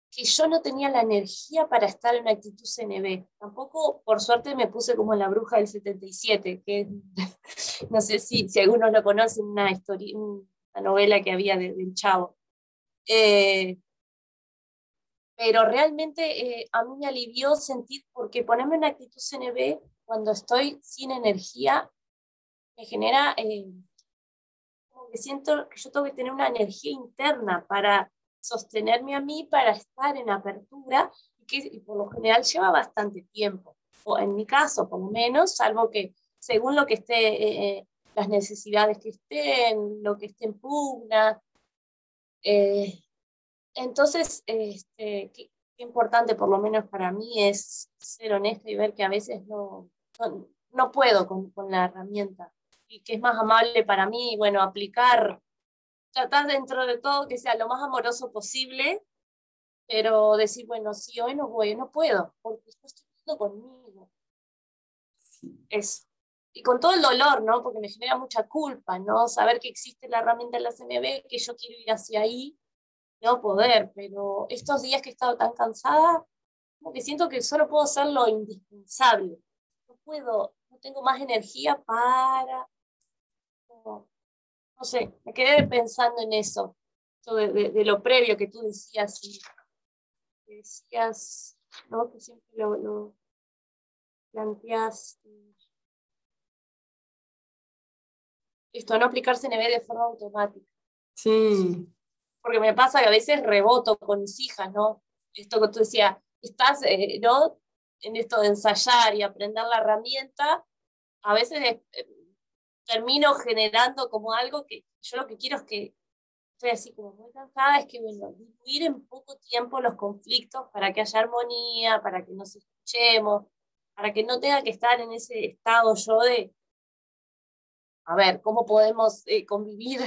Speaker 5: que yo no tenía la energía para estar en actitud CNB. Tampoco, por suerte, me puse como la bruja del 77, que no sé si, si algunos lo conocen, una, historia, una novela que había del Chavo. Eh, pero realmente eh, a mí me alivió sentir, porque ponerme en actitud CNB cuando estoy sin energía me genera, eh, como que siento que yo tengo que tener una energía interna para sostenerme a mí para estar en apertura y que por lo general lleva bastante tiempo, o en mi caso por lo menos, salvo que según lo que esté, eh, las necesidades que estén, lo que esté en pugna. Entonces, este, qué, importante por lo menos para mí es ser honesta y ver que a veces no, no, no puedo con, con la herramienta y que es más amable para mí, bueno, aplicar tratar dentro de todo que sea lo más amoroso posible, pero decir, bueno, si hoy no voy, no puedo, porque estoy conmigo. Eso. Y con todo el dolor, ¿no? Porque me genera mucha culpa, ¿no? Saber que existe la herramienta de la CNB, que yo quiero ir hacia ahí, no poder, pero estos días que he estado tan cansada, como que siento que solo puedo hacer lo indispensable. No puedo, no tengo más energía para no sé, me quedé pensando en eso, de, lo previo que tú decías, y decías, ¿no? Que siempre lo, lo planteas. Esto, no aplicar CNB de forma automática.
Speaker 1: Sí.
Speaker 5: Porque me pasa que a veces reboto con mis hijas, ¿no? Esto que tú decías, estás, eh, ¿no? En esto de ensayar y aprender la herramienta, a veces eh, termino generando como algo que yo lo que quiero es que, estoy así como muy cansada, es que, bueno, diluir en poco tiempo los conflictos para que haya armonía, para que nos escuchemos, para que no tenga que estar en ese estado yo de, a ver, ¿cómo podemos eh, convivir?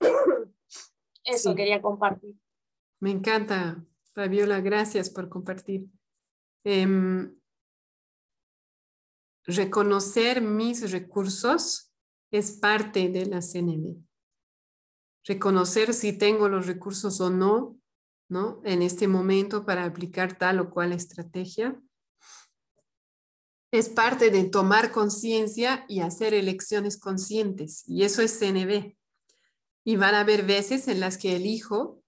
Speaker 5: Eso quería compartir.
Speaker 1: Me encanta, Fabiola, gracias por compartir. Em, reconocer mis recursos es parte de la CNV. Reconocer si tengo los recursos o no, ¿no? En este momento para aplicar tal o cual estrategia. Es parte de tomar conciencia y hacer elecciones conscientes. Y eso es CNV. Y van a haber veces en las que elijo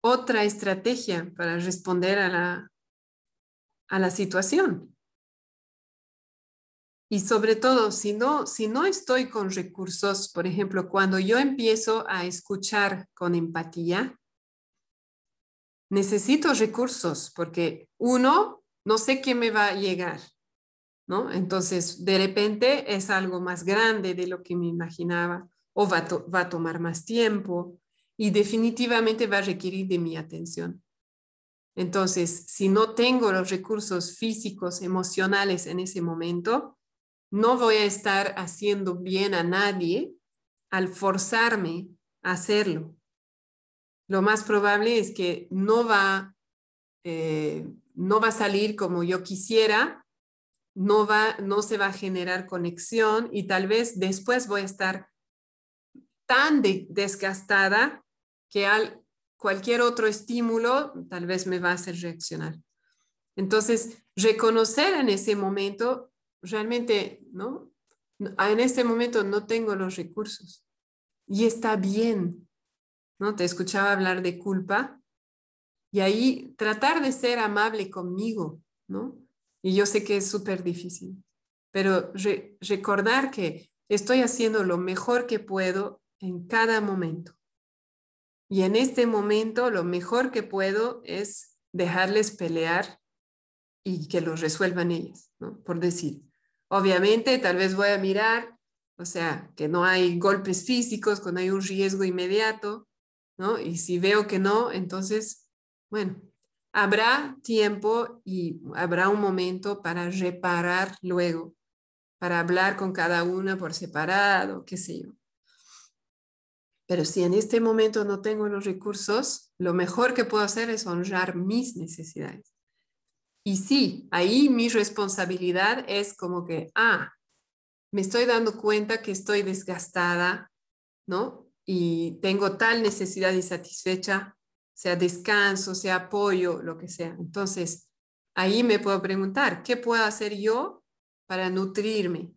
Speaker 1: otra estrategia para responder a la, a la situación. Y sobre todo, si no, si no estoy con recursos, por ejemplo, cuando yo empiezo a escuchar con empatía, necesito recursos porque uno, no sé qué me va a llegar, ¿no? Entonces, de repente es algo más grande de lo que me imaginaba o va, va a tomar más tiempo y definitivamente va a requerir de mi atención. Entonces, si no tengo los recursos físicos, emocionales en ese momento, no voy a estar haciendo bien a nadie al forzarme a hacerlo. Lo más probable es que no va, eh, no va a salir como yo quisiera, no, va, no se va a generar conexión y tal vez después voy a estar tan desgastada que al cualquier otro estímulo tal vez me va a hacer reaccionar. Entonces, reconocer en ese momento, realmente, ¿no? En este momento no tengo los recursos y está bien, ¿no? Te escuchaba hablar de culpa y ahí tratar de ser amable conmigo, ¿no? Y yo sé que es súper difícil, pero recordar que estoy haciendo lo mejor que puedo en cada momento. Y en este momento lo mejor que puedo es dejarles pelear y que lo resuelvan ellos, ¿no? Por decir, obviamente tal vez voy a mirar, o sea, que no hay golpes físicos, cuando hay un riesgo inmediato, ¿no? Y si veo que no, entonces, bueno, habrá tiempo y habrá un momento para reparar luego, para hablar con cada una por separado, qué sé yo. Pero si en este momento no tengo los recursos, lo mejor que puedo hacer es honrar mis necesidades. Y sí, ahí mi responsabilidad es como que, ah, me estoy dando cuenta que estoy desgastada, ¿no? Y tengo tal necesidad insatisfecha, sea descanso, sea apoyo, lo que sea. Entonces, ahí me puedo preguntar, ¿qué puedo hacer yo para nutrirme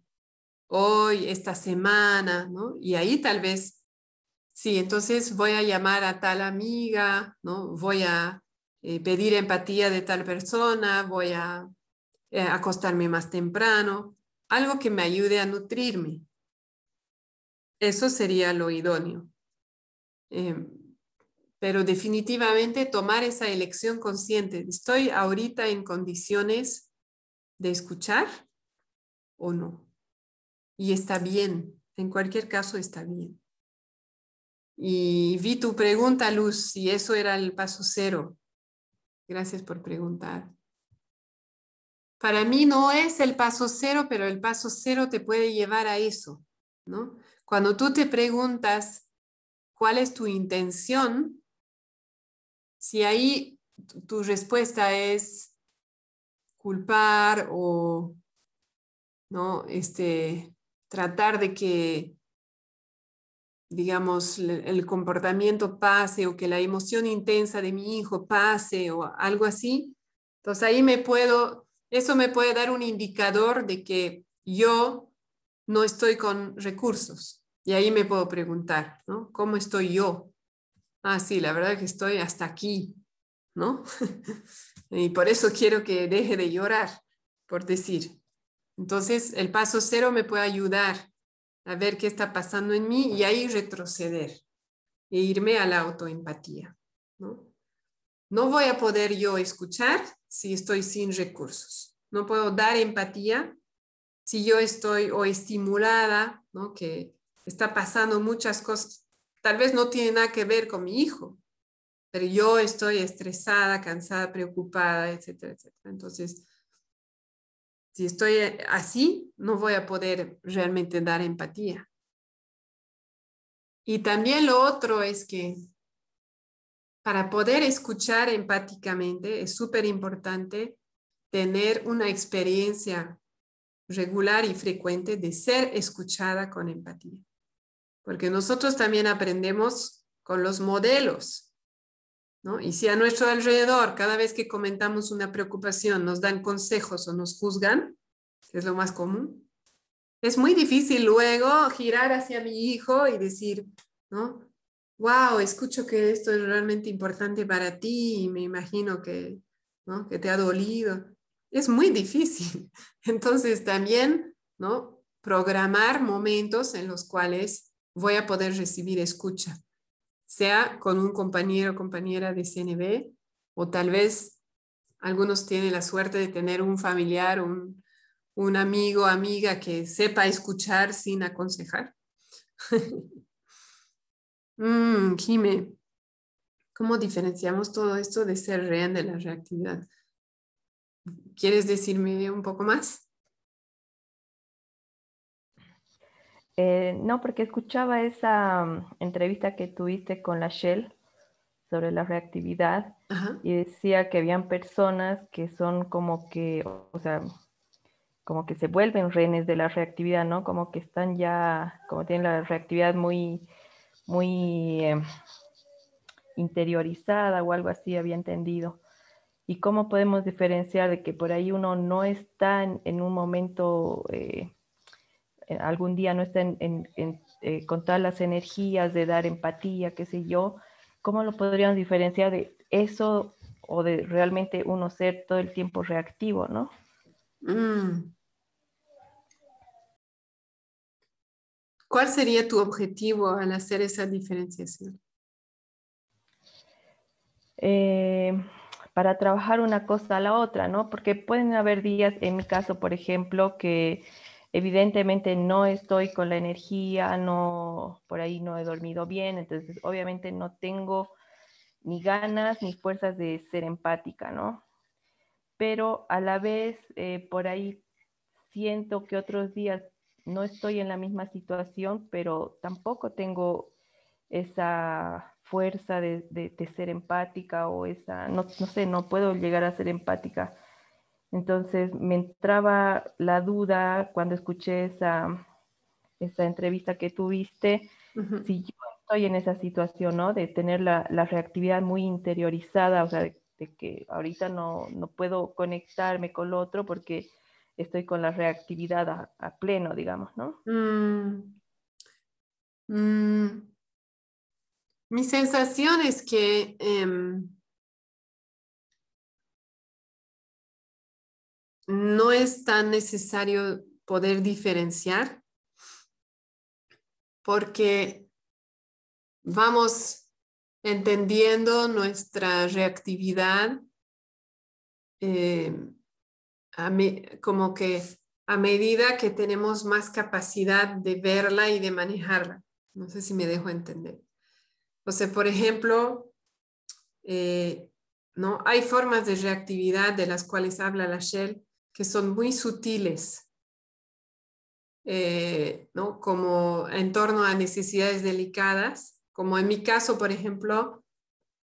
Speaker 1: hoy, esta semana, ¿no? Y ahí tal vez Sí, entonces voy a llamar a tal amiga, ¿no? Voy a eh, pedir empatía de tal persona, voy a eh, acostarme más temprano, algo que me ayude a nutrirme. Eso sería lo idóneo. Em, pero definitivamente tomar esa elección consciente. ¿Estoy ahorita en condiciones de escuchar o no? Y está bien, en cualquier caso está bien. Y vi tu pregunta, Luz, si eso era el paso cero. Gracias por preguntar. Para mí no es el paso cero, pero el paso cero te puede llevar a eso, ¿no? Cuando tú te preguntas cuál es tu intención, si ahí tu respuesta es culpar o no este tratar de que digamos, el comportamiento pase o que la emoción intensa de mi hijo pase o algo así. Entonces ahí me puedo, eso me puede dar un indicador de que yo no estoy con recursos. Y ahí me puedo preguntar, ¿no? ¿Cómo estoy yo? Ah, sí, la verdad que estoy hasta aquí, ¿no? y por eso quiero que deje de llorar, por decir. Entonces, el paso cero me puede ayudar a ver qué está pasando en mí y ahí retroceder e irme a la autoempatía. ¿no? no voy a poder yo escuchar si estoy sin recursos. No puedo dar empatía si yo estoy o estimulada, ¿no? que está pasando muchas cosas. Tal vez no tiene nada que ver con mi hijo, pero yo estoy estresada, cansada, preocupada, etcétera, etcétera. Entonces, Si estoy así, no voy a poder realmente dar empatía. Y también lo otro es que para poder escuchar empáticamente es súper importante tener una experiencia regular y frecuente de ser escuchada con empatía. Porque nosotros también aprendemos con los modelos. ¿No? Y si a nuestro alrededor, cada vez que comentamos una preocupación, nos dan consejos o nos juzgan, que es lo más común, es muy difícil luego girar hacia mi hijo y decir, ¿no? Wow, escucho que esto es realmente importante para ti y me imagino que, ¿no? que te ha dolido. Es muy difícil. Entonces también, ¿no? Programar momentos en los cuales voy a poder recibir escucha, sea con un compañero o compañera de CNB o tal vez algunos tienen la suerte de tener un familiar, un, un amigo, amiga que sepa escuchar sin aconsejar. mm, Jime, ¿cómo diferenciamos todo esto de ser real de la reactividad? ¿Quieres decirme un poco más?
Speaker 6: Eh, no, porque escuchaba esa mm, entrevista que tuviste con la Shell sobre la reactividad y decía que habían personas que son como que, o sea, como que se vuelven renes de la reactividad, ¿no? Como que están ya, como tienen la reactividad muy, muy eh, interiorizada o algo así, había entendido. ¿Y cómo podemos diferenciar de que por ahí uno no está en, un momento, eh, algún día no está en, eh, con todas las energías de dar empatía, qué sé yo? ¿Cómo lo podríamos diferenciar de eso o de realmente uno ser todo el tiempo reactivo, ¿no? Mm.
Speaker 1: ¿Cuál sería tu objetivo al hacer esa diferenciación?
Speaker 6: Eh, para trabajar una cosa a la otra, ¿no? Porque pueden haber días, en mi caso, por ejemplo, que evidentemente no estoy con la energía, no, por ahí no he dormido bien, entonces obviamente no tengo ni ganas ni fuerzas de ser empática, ¿no? Pero a la vez, eh, por ahí siento que otros días no estoy en la misma situación, pero tampoco tengo esa fuerza de, ser empática o esa, no, sé, no puedo llegar a ser empática. Entonces me entraba la duda cuando escuché esa, esa entrevista que tuviste, si yo estoy en esa situación, ¿no? De tener la, reactividad muy interiorizada, o sea, de, que ahorita no, no, puedo conectarme con lo otro porque estoy con la reactividad a, pleno, digamos, ¿no? Mm.
Speaker 1: Mm. Mi sensación es que em, no es tan necesario poder diferenciar porque vamos entendiendo nuestra reactividad em, como que a medida que tenemos más capacidad de verla y de manejarla. No sé si me dejo entender. O sea, por ejemplo, eh, ¿no? hay formas de reactividad de las cuales habla la Shell que son muy sutiles, eh, ¿no? como en torno a necesidades delicadas, como en mi caso, por ejemplo,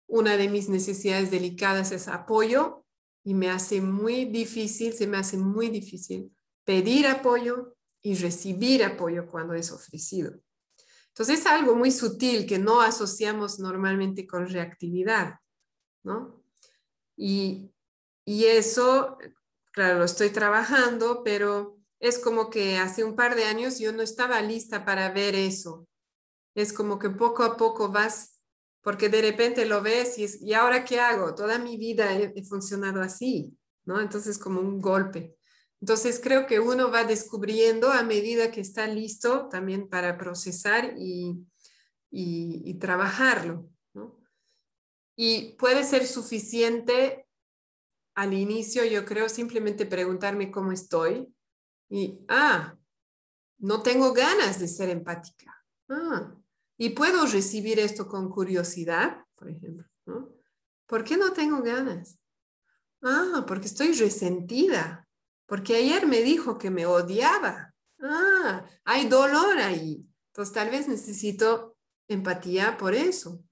Speaker 1: una de mis necesidades delicadas es apoyo y me hace muy difícil, se me hace muy difícil pedir apoyo y recibir apoyo cuando es ofrecido. Entonces es algo muy sutil que no asociamos normalmente con reactividad, ¿no? Y, y eso, claro, lo estoy trabajando, pero es como que hace un par de años yo no estaba lista para ver eso. Es como que poco a poco vas porque de repente lo ves y, es, ¿y ahora qué hago? Toda mi vida he, funcionado así, ¿no? Entonces como un golpe. Entonces creo que uno va descubriendo a medida que está listo también para procesar y, y, trabajarlo, ¿no? Y puede ser suficiente al inicio, yo creo, simplemente preguntarme cómo estoy y, ah, no tengo ganas de ser empática. Ah, y puedo recibir esto con curiosidad, por ejemplo. ¿Por qué no tengo ganas? Ah, porque estoy resentida. porque ayer me dijo que me odiaba. Ah, hay dolor ahí. Entonces tal vez necesito empatía por eso.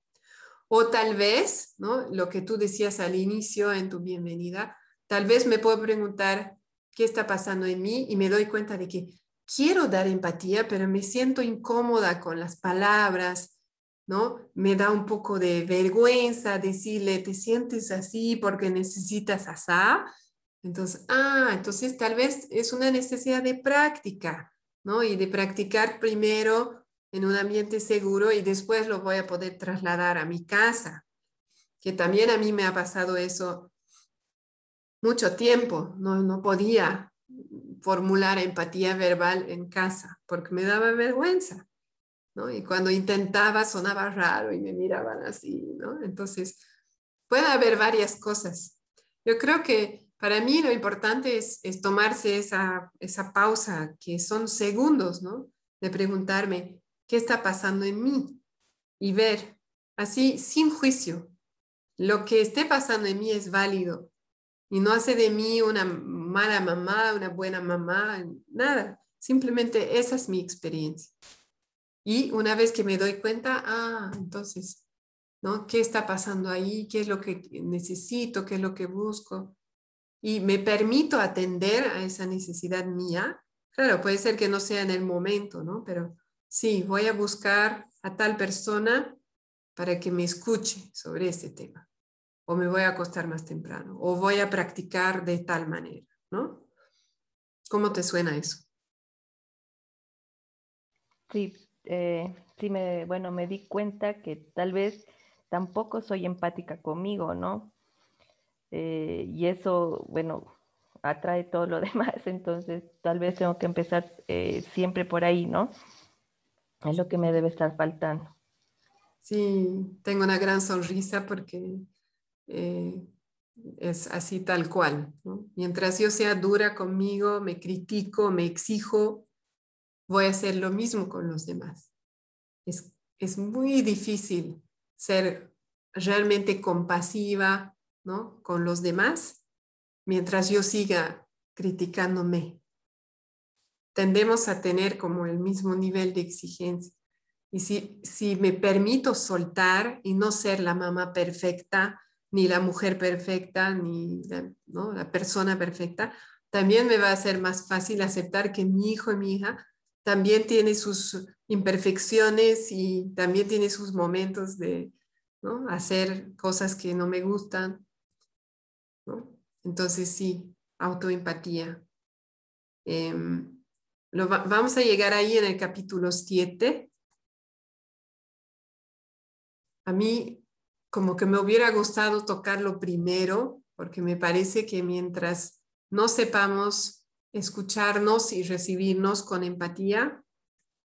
Speaker 1: O tal vez, ¿no? Lo que tú decías al inicio en tu bienvenida, tal vez me puedo preguntar qué está pasando en mí y me doy cuenta de que quiero dar empatía, pero me siento incómoda con las palabras, ¿no? Me da un poco de vergüenza decirle, te sientes así porque necesitas asá. Entonces, ah, entonces tal vez es una necesidad de práctica, ¿no? Y de practicar primero en un ambiente seguro y después lo voy a poder trasladar a mi casa, que también a mí me ha pasado eso mucho tiempo, no, no podía formular empatía verbal en casa porque me daba vergüenza, ¿no? Y cuando intentaba sonaba raro y me miraban así, ¿no? Entonces, puede haber varias cosas. Yo creo que para mí lo importante es, es tomarse esa, esa pausa, que son segundos, ¿no? De preguntarme, qué está pasando en mí y ver así sin juicio. Lo que esté pasando en mí es válido y no hace de mí una mala mamá, una buena mamá, nada. Simplemente esa es mi experiencia. Y una vez que me doy cuenta, ah, entonces, ¿no? ¿Qué está pasando ahí? ¿Qué es lo que necesito? ¿Qué es lo que busco? Y me permito atender a esa necesidad mía. Claro, puede ser que no sea en el momento, ¿no? Pero sí, voy a buscar a tal persona para que me escuche sobre este tema. O me voy a acostar más temprano. O voy a practicar de tal manera, ¿no? ¿Cómo te suena eso?
Speaker 6: Sí, eh, sí me, bueno, me di cuenta que tal vez tampoco soy empática conmigo, ¿no? Eh, y eso, bueno, atrae todo lo demás, entonces tal vez tengo que empezar eh, siempre por ahí, ¿no? Es lo que me debe estar faltando.
Speaker 1: Sí, tengo una gran sonrisa porque eh, es así tal cual. Mientras yo sea dura conmigo, me critico, me exijo, voy a hacer lo mismo con los demás. Es, es muy difícil ser realmente compasiva ¿no? con los demás mientras yo siga criticándome tendemos a tener como el mismo nivel de exigencia. Y si, si me permito soltar y no ser la mamá perfecta, ni la mujer perfecta, ni la, persona perfecta, también me va a ser más fácil aceptar que mi hijo y mi hija también tiene sus imperfecciones y también tiene sus momentos de ¿no? hacer cosas que no me gustan. ¿no? Entonces sí, autoempatía. Eh, vamos a llegar ahí en el capítulo 7. A mí como que me hubiera gustado tocarlo primero, porque me parece que mientras no sepamos escucharnos y recibirnos con empatía,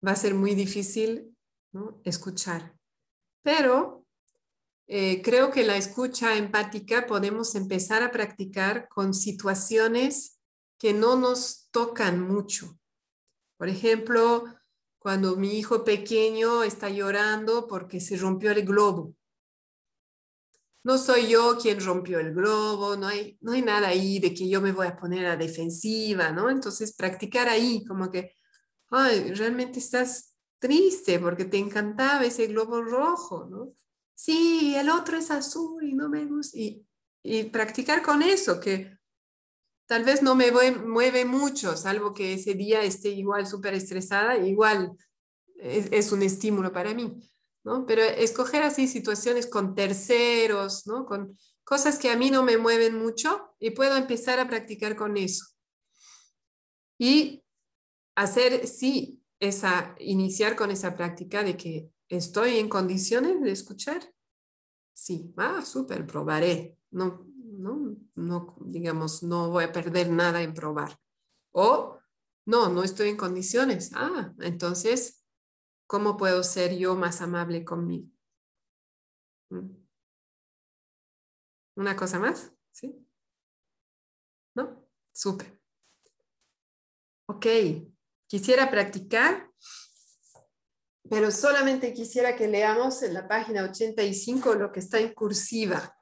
Speaker 1: va a ser muy difícil escuchar. Pero eh, creo que la escucha empática podemos empezar a practicar con situaciones que no nos tocan mucho. Por ejemplo, cuando mi hijo pequeño está llorando porque se rompió el globo. No soy yo quien rompió el globo, no hay, no hay nada ahí de que yo me voy a poner a defensiva, ¿no? Entonces, practicar ahí, como que, ay, realmente estás triste porque te encantaba ese globo rojo, ¿no? Sí, el otro es azul y no me gusta. Y, y practicar con eso, que tal vez no me mueve mucho, salvo que ese día esté igual súper estresada, igual es, un estímulo para mí, ¿no? Pero escoger así situaciones con terceros, ¿no? Con cosas que a mí no me mueven mucho y puedo empezar a practicar con eso. Y hacer, sí, esa, iniciar con esa práctica de que estoy en condiciones de escuchar. Sí, ah, súper, probaré. No, ¿no? Digamos, no voy a perder nada en probar. O, no, no estoy en condiciones. Ah, entonces, ¿cómo puedo ser yo más amable conmigo? ¿Mm? ¿Una cosa más? ¿Sí? ¿No? Súper. Ok, quisiera practicar, pero solamente quisiera que leamos en la página 85 lo que está en cursiva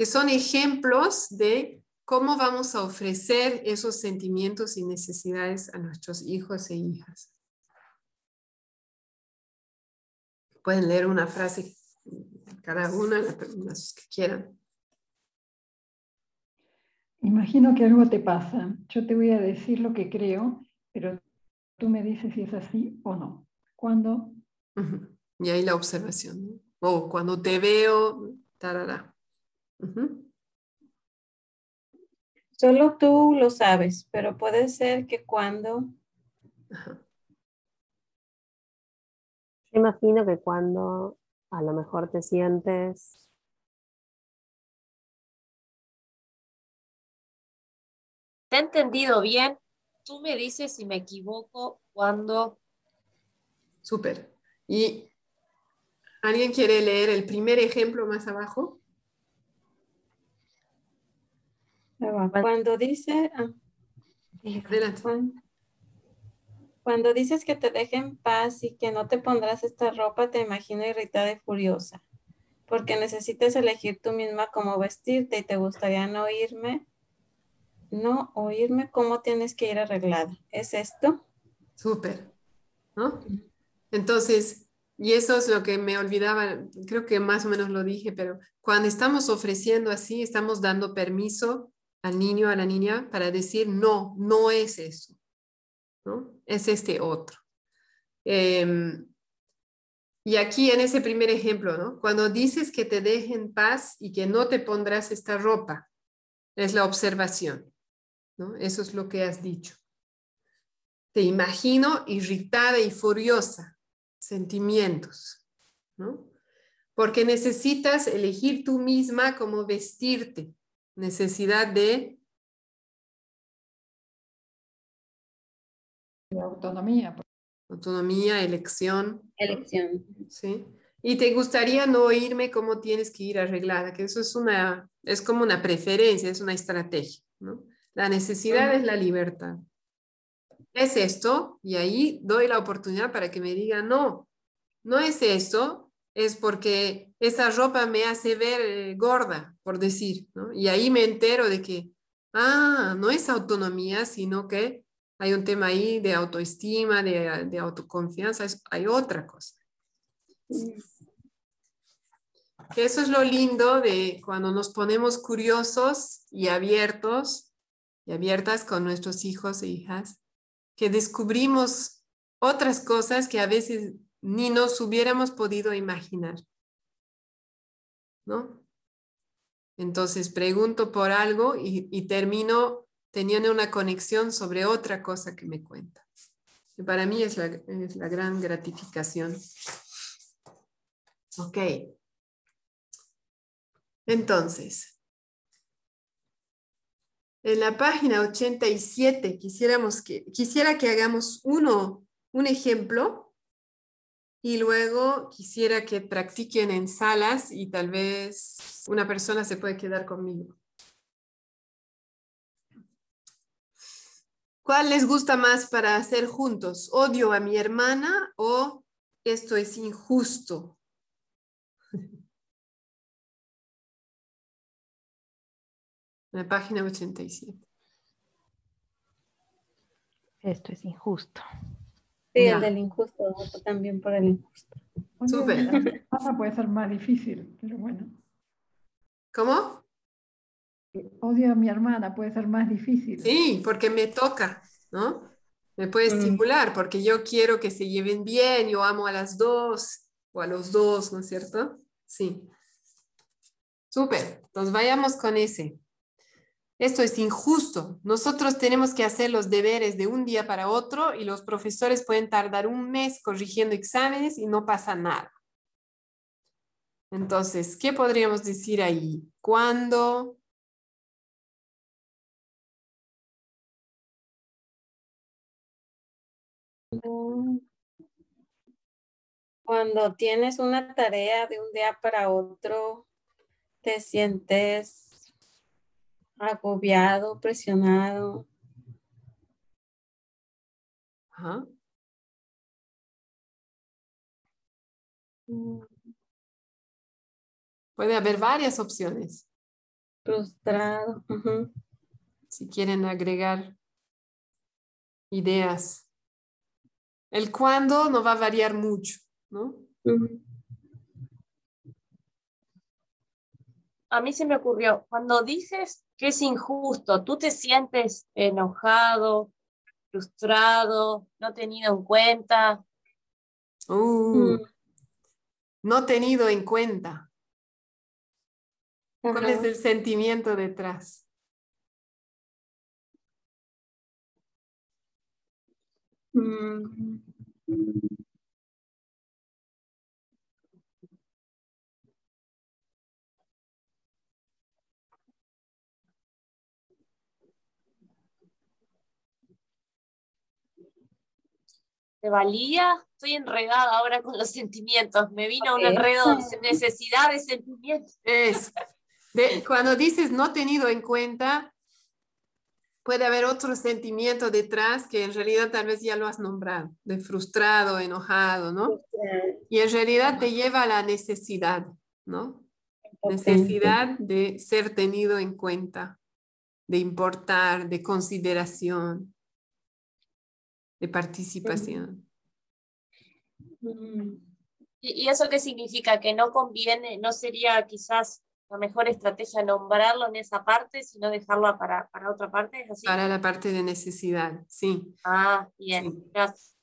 Speaker 1: que son ejemplos de ¿cómo vamos a ofrecer esos sentimientos y necesidades a nuestros hijos e hijas? Pueden leer una frase cada una, las que quieran.
Speaker 4: Imagino que algo te pasa. Yo te voy a decir lo que creo, pero tú me dices si es así o no. ¿Cuándo?
Speaker 1: Y ahí la observación. O cuando te veo, tarara.
Speaker 3: Solo tú lo sabes, pero puede ser que cuando...
Speaker 2: imagino que cuando a lo mejor te sientes
Speaker 5: ¿Te he entendido bien? Tú me dices si me equivoco cuando...
Speaker 1: Súper. ¿Y alguien quiere leer el primer ejemplo más abajo?
Speaker 3: Cuando dice... Ah. Cuando dices que te dejen paz y que no te pondrás esta ropa, te imagino irritada y furiosa, porque necesitas elegir tú misma cómo vestirte y te gustaría no oírme, no oírme cómo tienes que ir arreglada. ¿Es esto?
Speaker 1: Súper, ¿no? Entonces, y eso es lo que me olvidaba, creo que más o menos lo dije, pero cuando estamos ofreciendo así, estamos dando permiso al niño, a la niña, para decir, no, no es eso. Es este otro. Em, y aquí en ese primer ejemplo, ¿no? Cuando dices que te dejen paz y que no te pondrás esta ropa, es la observación, ¿no? Eso es lo que has dicho. Te imagino irritada y furiosa, sentimientos, ¿no? Porque necesitas elegir tú misma cómo vestirte, necesidad de
Speaker 4: autonomía.
Speaker 1: Autonomía, elección.
Speaker 3: Elección.
Speaker 1: Sí. Y te gustaría no oírme cómo tienes que ir arreglada, que eso es una, es como una preferencia, es una estrategia, ¿no? La necesidad es la libertad. Es esto, y ahí doy la oportunidad para que me diga, no, no es esto, es porque esa ropa me hace ver eh, gorda, por decir, ¿no? Y ahí me entero de que, ah, no es autonomía, sino que hay un tema ahí de autoestima, de, autoconfianza, hay otra cosa. eso es lo lindo de cuando nos ponemos curiosos y abiertos y abiertas con nuestros hijos e hijas, que descubrimos otras cosas que a veces ni nos hubiéramos podido imaginar. ¿No? Entonces pregunto por algo y, termino teniendo una conexión sobre otra cosa que me cuenta. Y para mí es la, es la gran gratificación. Ok. Entonces, en la página 87 quisiéramos que, quisiera que hagamos uno, un ejemplo y luego quisiera que practiquen en salas y tal vez una persona se puede quedar conmigo. ¿Cuál les gusta más para hacer juntos? ¿Odio a mi hermana o esto es injusto? La página 87.
Speaker 2: Esto es injusto.
Speaker 3: Sí, el del injusto, también por el injusto.
Speaker 1: Súper.
Speaker 4: puede ser más difícil, pero bueno.
Speaker 1: ¿Cómo?
Speaker 4: odio a mi hermana, puede ser más difícil.
Speaker 1: Sí, porque me toca, ¿no? Me puede mm. estimular porque yo quiero que se lleven bien, yo amo a las dos o a los dos, ¿no es cierto? Sí. Súper, entonces vayamos con ese. Esto es injusto. Nosotros tenemos que hacer los deberes de un día para otro y los profesores pueden tardar un mes corrigiendo exámenes y no pasa nada. Entonces, ¿qué podríamos decir ahí? ¿Cuándo?
Speaker 3: Cuando tienes una tarea de un día para otro, te sientes agobiado, presionado.
Speaker 1: Puede haber varias opciones.
Speaker 3: Frustrado.
Speaker 1: si quieren agregar ideas. El cuándo no va a variar mucho, ¿no?
Speaker 5: A mí se me ocurrió, cuando dices que es injusto, ¿tú te sientes enojado, frustrado, no tenido en cuenta?
Speaker 1: Uh, no tenido en cuenta. ¿Cuál es el sentimiento detrás?
Speaker 3: Mm.
Speaker 5: ¿Te valía? Estoy enredada ahora con los sentimientos. Me vino un enredo de necesidad de sentimientos.
Speaker 1: Es. cuando dices no tenido en cuenta, puede haber otro sentimiento detrás que en realidad tal vez ya lo has nombrado, de frustrado, enojado, ¿no? Y en realidad te lleva a la necesidad, ¿no? Necesidad de ser tenido en cuenta, de importar, de consideración, de participación.
Speaker 5: Mm. ¿Y eso qué significa? Que no conviene, no sería quizás la mejor estrategia nombrarlo en esa parte, sino dejarlo para, para otra parte. ¿es así?
Speaker 1: Para la parte de necesidad, sí.
Speaker 5: Ah, bien, gracias.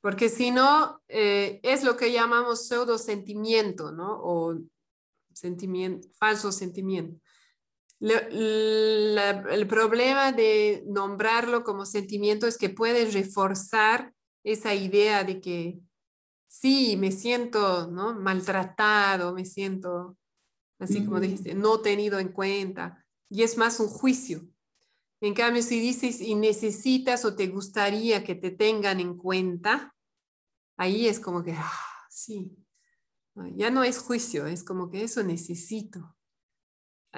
Speaker 1: Porque si no, eh, es lo que llamamos pseudo sentimiento, ¿no? O sentimiento, falso sentimiento. El problema de nombrarlo como sentimiento es que puede reforzar esa idea de que sí, me siento ¿no? maltratado, me siento así como dijiste, no tenido en cuenta, y es más un juicio. En cambio, si dices y necesitas o te gustaría que te tengan en cuenta, ahí es como que, ah, sí, ya no es juicio, es como que eso necesito.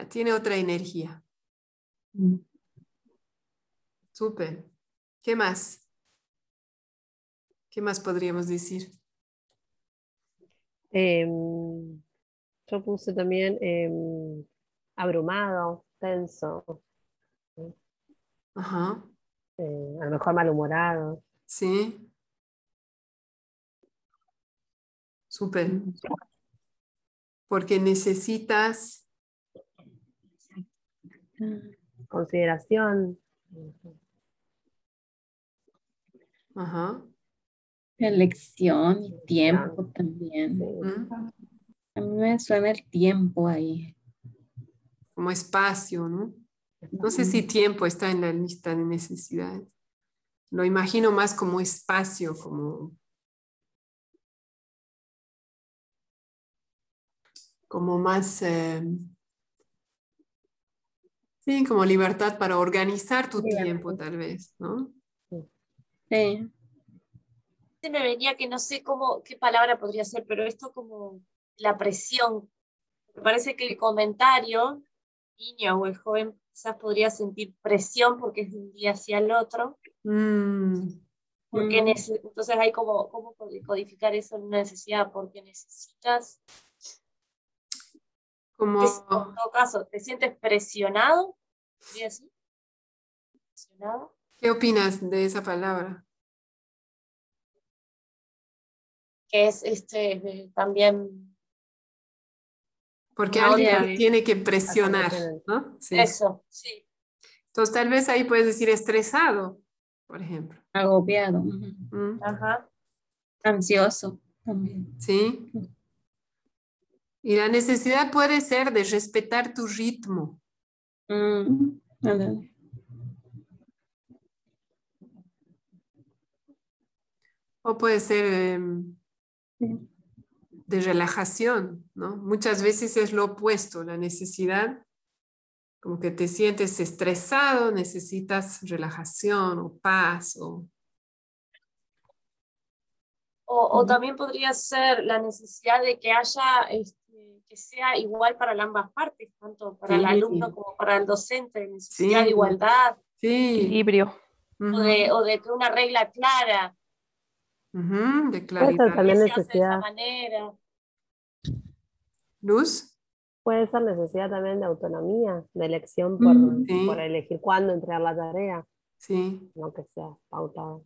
Speaker 1: Tiene otra energía. Mm. Súper. ¿Qué más? ¿Qué más podríamos decir?
Speaker 2: Em, yo puse también em, abrumado, tenso.
Speaker 1: Ajá.
Speaker 2: Eh, a lo mejor malhumorado.
Speaker 1: Sí. Súper. Porque necesitas
Speaker 2: consideración.
Speaker 1: Ajá.
Speaker 3: Elección y tiempo también. A mí me suena el tiempo ahí.
Speaker 1: Como espacio, ¿no? No sé si tiempo está en la lista de necesidades. Lo imagino más como espacio, como, como más, eh, sí, como libertad para organizar tu tiempo, tal vez, ¿no?
Speaker 3: Sí.
Speaker 5: Me venía que no sé cómo, qué palabra podría ser, pero esto como la presión. Me parece que el comentario, niño o el joven quizás podría sentir presión porque es de un día hacia el otro.
Speaker 1: Mm.
Speaker 5: Porque mm. entonces hay como, ¿cómo codificar eso en una necesidad? Porque necesitas...
Speaker 1: Como...
Speaker 5: En todo caso, ¿te sientes presionado? ¿Presionado?
Speaker 1: ¿Qué opinas de esa palabra?
Speaker 5: Que es este, también
Speaker 1: porque alguien tiene que presionar, ¿no?
Speaker 5: Eso, sí.
Speaker 1: Entonces tal vez ahí puedes decir estresado, por ejemplo.
Speaker 3: Agobiado. Mm. Ajá. Ansioso también.
Speaker 1: Sí. Y la necesidad puede ser de respetar tu ritmo.
Speaker 3: Mm.
Speaker 1: O puede ser em, de relajación, ¿no? Muchas veces es lo opuesto, la necesidad, como que te sientes estresado, necesitas relajación o paz o...
Speaker 5: O, también podría ser la necesidad de que haya, este, que sea igual para ambas partes, tanto para el alumno como para el docente, necesidad de igualdad.
Speaker 1: Sí.
Speaker 2: Equilibrio.
Speaker 5: O, de, o de una regla clara,
Speaker 1: de claridad.
Speaker 2: también necesidad.
Speaker 1: Luz.
Speaker 2: Puede ser necesidad también de autonomía, de elección por,
Speaker 1: Mm, sí.
Speaker 2: por elegir cuándo entregar la tarea,
Speaker 1: Sí,
Speaker 2: no que sea pautado.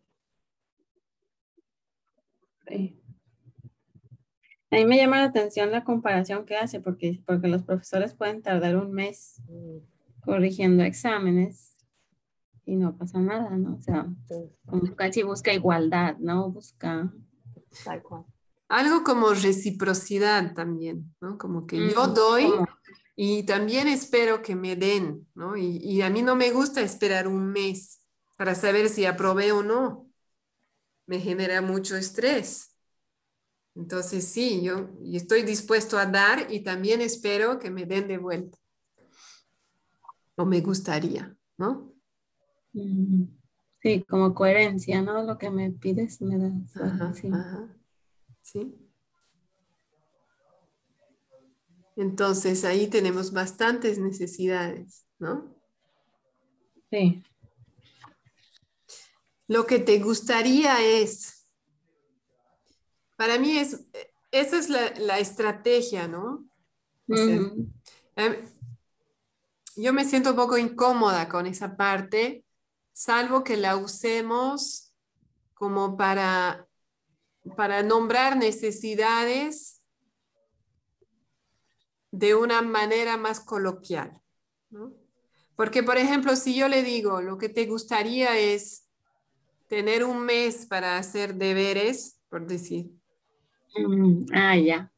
Speaker 3: Sí. A mí me llama la atención la comparación que hace, porque, porque los profesores pueden tardar un mes corrigiendo exámenes y no pasa nada, ¿no? O sea, como casi busca igualdad, ¿no? Busca...
Speaker 2: tal cual.
Speaker 1: algo como reciprocidad también, ¿no? Como que yo doy y también espero que me den, ¿no? Y, y a mí no me gusta esperar un mes para saber si aprobé o no. Me genera mucho estrés. Entonces, sí, yo estoy dispuesto a dar y también espero que me den de vuelta. O me gustaría, ¿no?
Speaker 3: Sí, como coherencia, ¿no? Lo que me pides me das.
Speaker 1: Ajá,
Speaker 3: sí.
Speaker 1: ajá. Sí. Entonces, ahí tenemos bastantes necesidades, ¿no?
Speaker 3: Sí.
Speaker 1: Lo que te gustaría es, para mí es, esa es la, la estrategia, ¿no? O sea,
Speaker 3: Ujú.
Speaker 1: Yo me siento un poco incómoda con esa parte, salvo que la usemos como para, para nombrar necesidades de una manera más coloquial. ¿no? Porque, por ejemplo, si yo le digo, lo que te gustaría es tener un mes para hacer deberes, por decir,
Speaker 3: Mm, Ah, ya.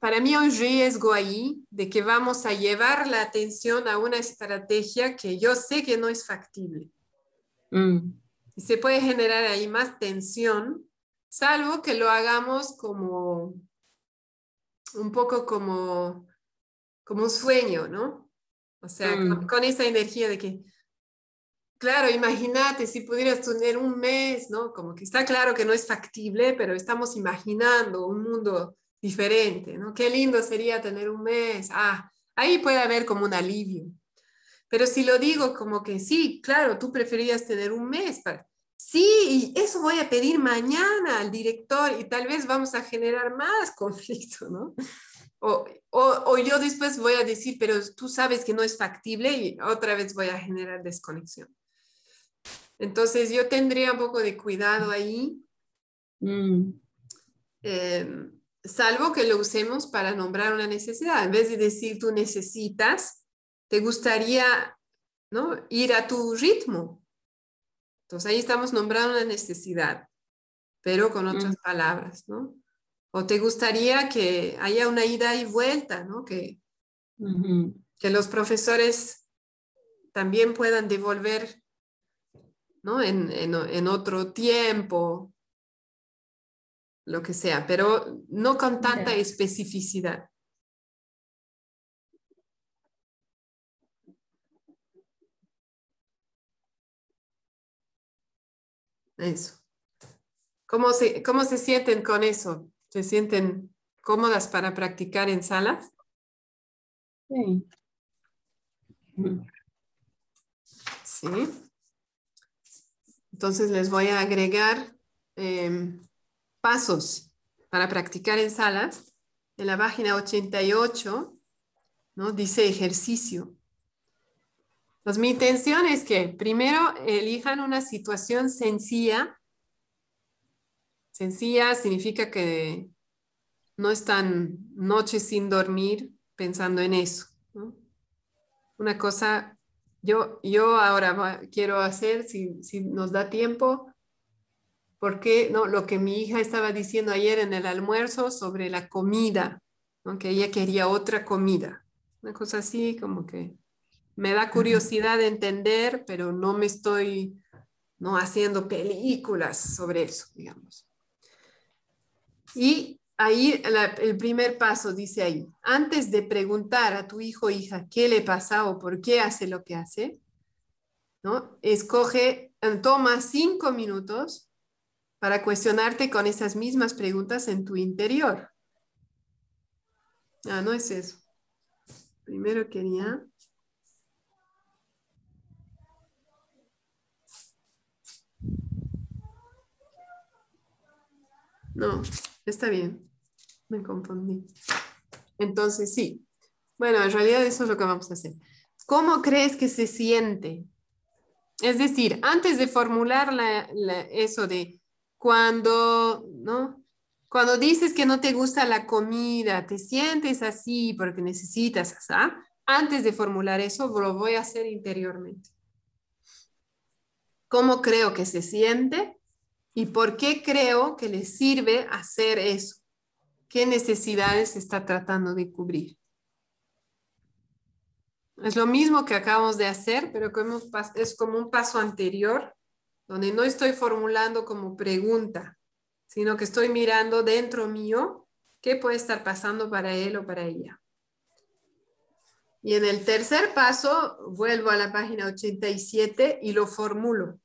Speaker 1: Para mí hay un riesgo ahí de que vamos a llevar la atención a una estrategia que yo sé que no es factible.
Speaker 3: Mm,
Speaker 1: Y se puede generar ahí más tensión, salvo que lo hagamos como un poco como, como un sueño, ¿no? O sea,
Speaker 3: Mm.
Speaker 1: con, con esa energía de que, claro, imagínate si pudieras tener un mes, ¿no? Como que está claro que no es factible, pero estamos imaginando un mundo diferente, ¿no? Qué lindo sería tener un mes. Ah, ahí puede haber como un alivio. Pero si lo digo como que sí, claro, tú preferías tener un mes para... Sí, y eso voy a pedir mañana al director y tal vez vamos a generar más conflicto, ¿no? O, o, o yo después voy a decir, pero tú sabes que no es factible y otra vez voy a generar desconexión. Entonces yo tendría un poco de cuidado ahí.
Speaker 3: mm,
Speaker 1: Eh, salvo que lo usemos para nombrar una necesidad. En vez de decir tú necesitas, te gustaría ¿no? ir a tu ritmo. Entonces ahí estamos nombrando una necesidad, pero con otras
Speaker 3: Mm.
Speaker 1: palabras, ¿no? O te gustaría que haya una ida y vuelta, ¿no? Que, que los profesores también puedan devolver, ¿no? En, en, en otro tiempo, lo que sea, pero no con tanta especificidad. Eso. ¿Cómo se, ¿Cómo se sienten con eso? ¿Se sienten cómodas para practicar en salas?
Speaker 3: Sí.
Speaker 1: Sí. Entonces les voy a agregar em, pasos para practicar en salas. En la página 88, ¿no? Dice ejercicio. Pues mi intención es que primero elijan una situación sencilla. Sencilla significa que no están noches sin dormir pensando en eso. Una cosa yo, yo ahora quiero hacer, si, si nos da tiempo, porque no, lo que mi hija estaba diciendo ayer en el almuerzo sobre la comida, ¿no? que ella quería otra comida. Una cosa así como que me da curiosidad de entender, pero no me estoy no haciendo películas sobre eso, digamos. Y ahí el primer paso dice ahí, antes de preguntar a tu hijo o hija qué le pasa o por qué hace lo que hace, ¿no? Escoge, eh, toma cinco minutos para cuestionarte con esas mismas preguntas en tu interior. Ah, no es eso. Primero quería... No, está bien. Me confundí. Entonces, sí, Bueno, en realidad eso es lo que vamos a hacer. ¿Cómo crees que se siente? Es decir, antes de formular eso de cuando, ¿no? Cuando dices que no te gusta la comida, te sientes así porque necesitas, ¿sabes? Antes de formular eso, lo voy a hacer interiormente. ¿Cómo creo que se siente? ¿Y por qué creo que le sirve hacer eso? ¿Qué necesidades está tratando de cubrir? Es lo mismo que acabamos de hacer, pero es como un paso anterior, donde no estoy formulando como pregunta, sino que estoy mirando dentro mío qué puede estar pasando para él o para ella. Y en el tercer paso, vuelvo a la página 87 y lo formulo.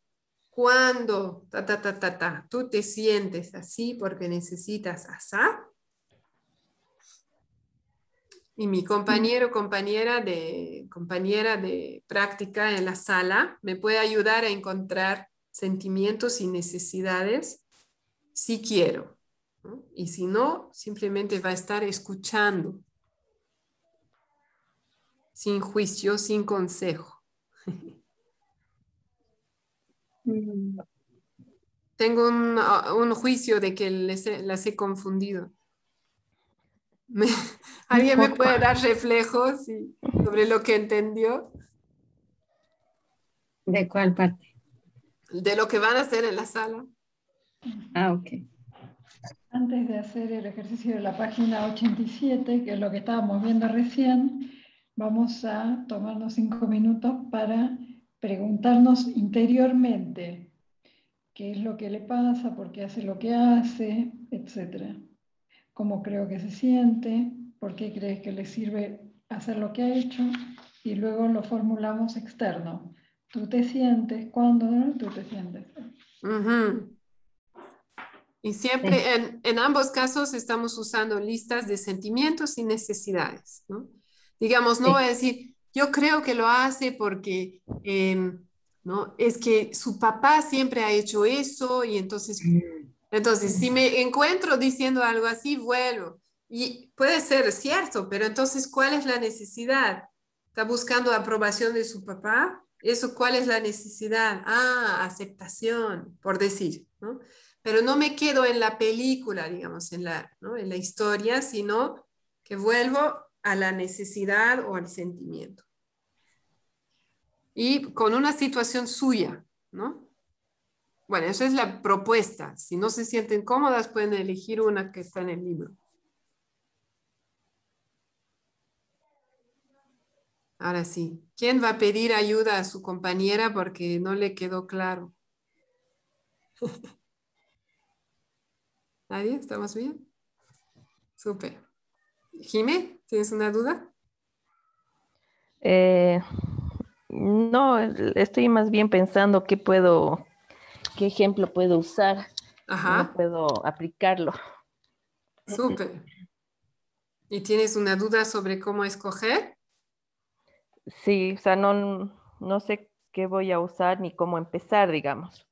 Speaker 1: Cuando ta, ta, ta, ta, ta, tú te sientes así porque necesitas asá, y mi compañero compañera de, compañera de práctica en la sala me puede ayudar a encontrar sentimientos y necesidades si quiero. Y si no, simplemente va a estar escuchando, sin juicio, sin consejo. Mm. Tengo un, un, juicio de que las he confundido. ¿Alguien me puede dar reflejos sobre lo que entendió?
Speaker 3: ¿De cuál parte?
Speaker 1: De lo que van a hacer en la sala.
Speaker 3: Ah, ok.
Speaker 4: Antes de hacer el ejercicio de la página 87, que es lo que estábamos viendo recién, vamos a tomarnos cinco minutos para preguntarnos interiormente qué es lo que le pasa, por qué hace lo que hace, etcétera cómo creo que se siente, por qué crees que le sirve hacer lo que ha hecho y luego lo formulamos externo. Tú te sientes, ¿cuándo tú te sientes?
Speaker 1: Y siempre en, en, ambos casos estamos usando listas de sentimientos y necesidades. ¿no? Digamos, no voy a decir, yo creo que lo hace porque em, ¿no? es que su papá siempre ha hecho eso y entonces. Entonces, si me encuentro diciendo algo así, vuelvo. Y puede ser cierto, pero entonces, ¿cuál es la necesidad? ¿Está buscando aprobación de su papá? ¿Eso cuál es la necesidad? Ah, aceptación, por decir, ¿no? Pero no me quedo en la película, digamos, en la, ¿no? en la historia, sino que vuelvo a la necesidad o al sentimiento. Y con una situación suya, ¿no? Bueno, esa es la propuesta. Si no se sienten cómodas, pueden elegir una que está en el libro. Ahora sí, ¿quién va a pedir ayuda a su compañera porque no le quedó claro? ¿Nadie? ¿Estamos bien? Súper. Jime, ¿tienes una duda?
Speaker 6: Eh, no, estoy más bien pensando qué puedo qué ejemplo puedo usar, Ajá. puedo aplicarlo.
Speaker 1: Súper. ¿Y tienes una duda sobre cómo escoger?
Speaker 6: Sí, o sea, no, no sé qué voy a usar ni cómo empezar, digamos.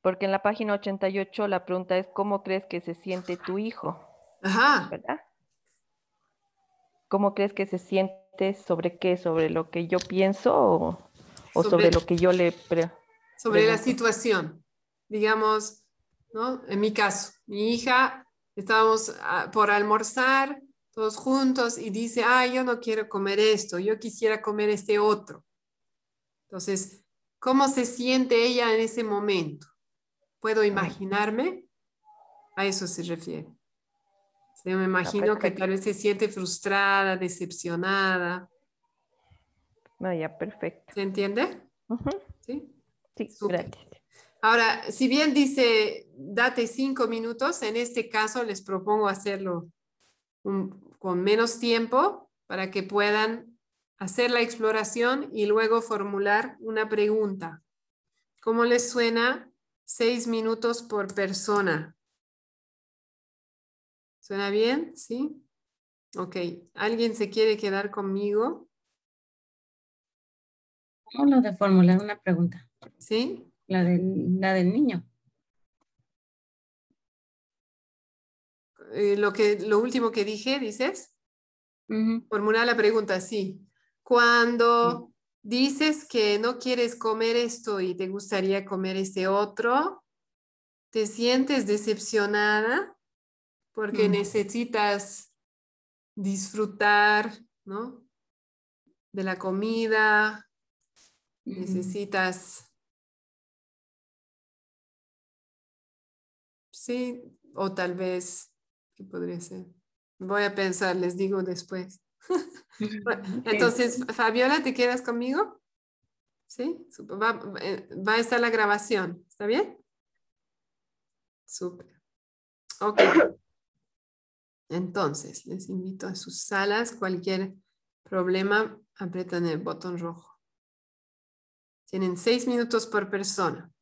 Speaker 6: Porque en la página 88 la pregunta es, ¿cómo crees que se siente tu hijo?
Speaker 1: Ajá.
Speaker 6: ¿Verdad? ¿Cómo crees que se siente sobre qué? ¿Sobre lo que yo pienso o, o sobre, lo que yo le...
Speaker 1: sobre la situación. Digamos, ¿no? En mi caso, mi hija, estábamos ah, por almorzar todos juntos y dice, ah, yo no quiero comer esto, yo quisiera comer este otro. Entonces, ¿cómo se siente ella en ese momento? ¿Puedo imaginarme? A eso se refiere. Yo me imagino que tal vez se siente frustrada, decepcionada,
Speaker 6: no, ya, perfecto.
Speaker 1: ¿Se entiende?
Speaker 6: Sí. Sí, gracias.
Speaker 1: Ahora, si bien dice date cinco minutos, en este caso les propongo hacerlo con menos tiempo para que puedan hacer la exploración y luego formular una pregunta. ¿Cómo les suena seis minutos por persona? ¿Suena bien? ¿Sí? Ok. ¿Alguien se quiere quedar conmigo?
Speaker 3: Lo de formular una pregunta.
Speaker 1: ¿Sí?
Speaker 3: La, la del niño.
Speaker 1: Eh, lo, que, lo último que dije, dices. Formular la pregunta así. Cuando dices que no quieres comer esto y te gustaría comer este otro, ¿te sientes decepcionada? Porque necesitas disfrutar, ¿no? De la comida, necesitas... Sí, o tal vez, ¿qué podría ser? Voy a pensar, les digo después. Entonces, Fabiola, ¿te quedas conmigo? ¿Sí? Va, eh, va, a estar la grabación, ¿está bien? Súper. Ok. Entonces, les invito a sus salas. Cualquier problema, apretan el botón rojo. Tienen seis minutos por persona.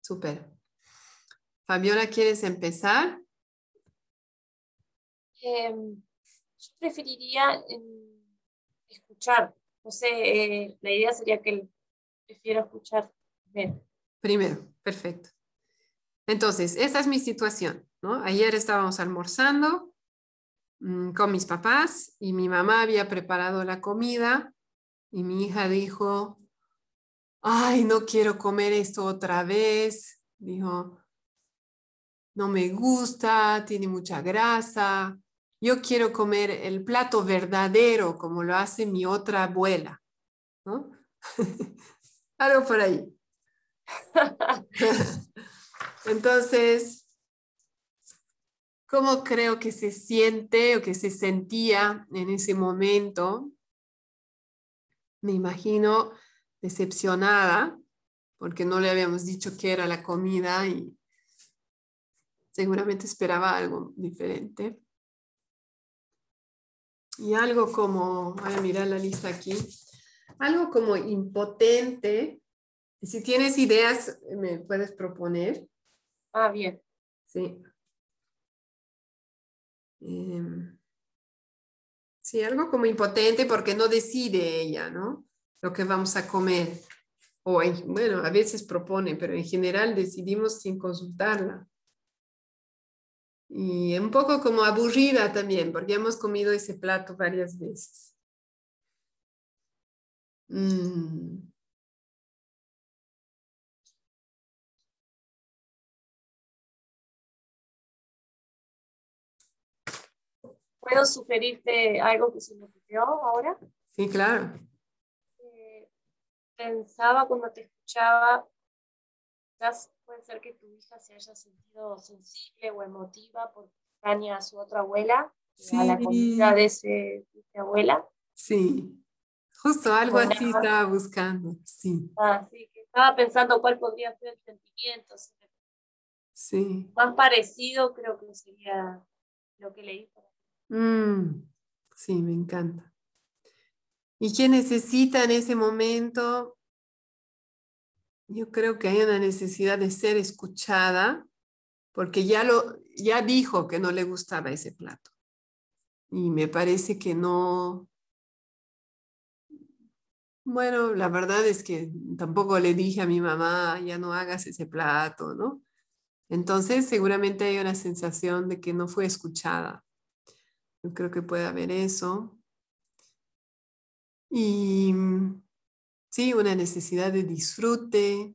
Speaker 1: Súper. Fabiola, ¿quieres empezar?
Speaker 5: Em, yo preferiría em, escuchar. No sé, eh, la idea sería que prefiero escuchar primero.
Speaker 1: Primero, perfecto. Entonces, esa es mi situación, ¿no? Ayer estábamos almorzando mm, con mis papás y mi mamá había preparado la comida y mi hija dijo, ay, no quiero comer esto otra vez. Dijo, no me gusta, tiene mucha grasa. Yo quiero comer el plato verdadero como lo hace mi otra abuela. ¿no? Algo por ahí. Entonces, ¿cómo creo que se siente o que se sentía en ese momento? Me imagino decepcionada porque no le habíamos dicho qué era la comida y seguramente esperaba algo diferente. Y algo como, voy a mirar la lista aquí, algo como impotente. Si tienes ideas, me puedes proponer.
Speaker 5: Ah, bien.
Speaker 1: Sí. Em, sí, algo como impotente porque no decide ella, ¿no? Lo que vamos a comer. O, bueno, a veces propone, pero en general decidimos sin consultarla. Y un poco como aburrida también, porque hemos comido ese plato varias veces. Mm.
Speaker 5: ¿Puedo sugerirte algo que se me ocurrió ahora?
Speaker 1: Sí, claro.
Speaker 5: Eh, pensaba cuando te escuchaba, quizás puede ser que tu hija se haya sentido sensible o emotiva porque extraña a su otra abuela, a la comida de, ese, de esa abuela.
Speaker 1: Sí, justo algo así estaba buscando, sí.
Speaker 5: Ah, sí, que estaba pensando cuál podría ser el sentimiento.
Speaker 1: Sí.
Speaker 5: Más parecido creo que sería lo que leí.
Speaker 1: Mm, sí, me encanta. ¿Y qué necesita en ese momento? Yo creo que hay una necesidad de ser escuchada porque ya, lo, ya dijo que no le gustaba ese plato. Y me parece que no... Bueno, la verdad es que tampoco le dije a mi mamá, ya no hagas ese plato, ¿no? Entonces seguramente hay una sensación de que no fue escuchada. Yo creo que puede haber eso. Y Sí, una necesidad de disfrute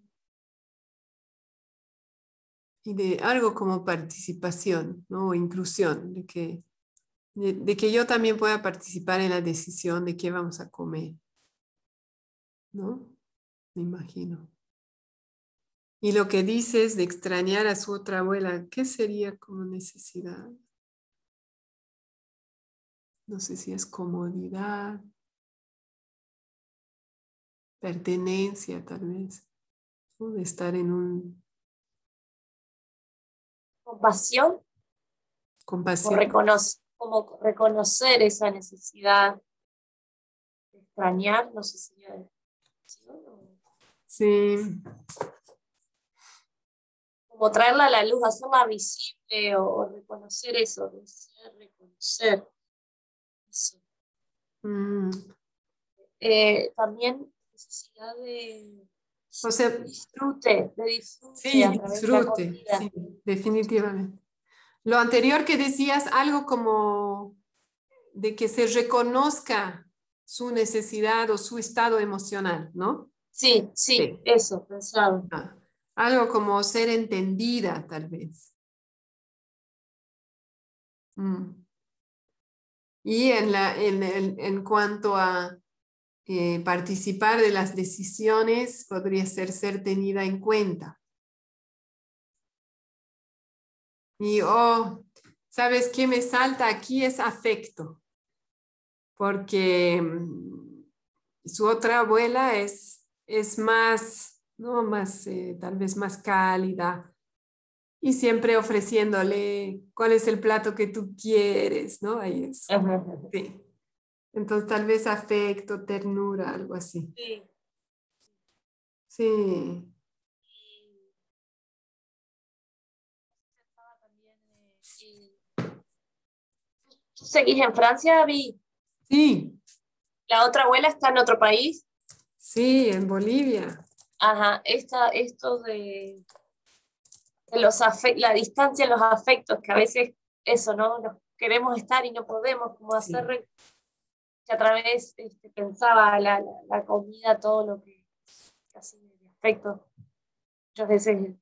Speaker 1: y de algo como participación ¿no? o inclusión, de que, de, que yo también pueda participar en la decisión de qué vamos a comer. ¿No? Me imagino. Y lo que dices de extrañar a su otra abuela, ¿qué sería como necesidad? No sé si es comodidad, pertenencia tal vez, de estar en un...
Speaker 5: Compasión.
Speaker 1: Compasión.
Speaker 5: como reconocer esa necesidad de extrañar, no sé si
Speaker 1: Sí.
Speaker 5: Como traerla a la luz, hacerla visible o, reconocer eso, reconocer eso. Mm. Eh, también necesidad de
Speaker 1: O sea,
Speaker 5: disfrute, de disfrute.
Speaker 1: Sí, disfrute, sí, definitivamente. Lo anterior que decías, algo como de que se reconozca su necesidad o su estado emocional, ¿no?
Speaker 5: Sí, sí, eso, pensado. Ah,
Speaker 1: algo como ser entendida, tal vez. Mm. Y en, la, en, en, cuanto a eh, participar de las decisiones, podría ser ser tenida en cuenta. Y, oh, ¿sabes qué me salta aquí? Es afecto, porque mm, su otra abuela es, es más, ¿no? Más, eh, tal vez más cálida, y siempre ofreciéndole cuál es el plato que tú quieres, ¿no? Ahí es. Sí. Entonces tal vez afecto, ternura, algo así. Sí. Sí.
Speaker 5: ¿Tú seguís en Francia, Vi?
Speaker 1: Sí.
Speaker 5: ¿La otra abuela está en otro país?
Speaker 1: Sí, en Bolivia.
Speaker 5: Ajá, Esta, esto de los la distancia, los afectos, que a veces eso, ¿no? Nos queremos estar y no podemos, como hacer que a través este, pensaba la, la, comida, todo lo que así de afectos. Muchas veces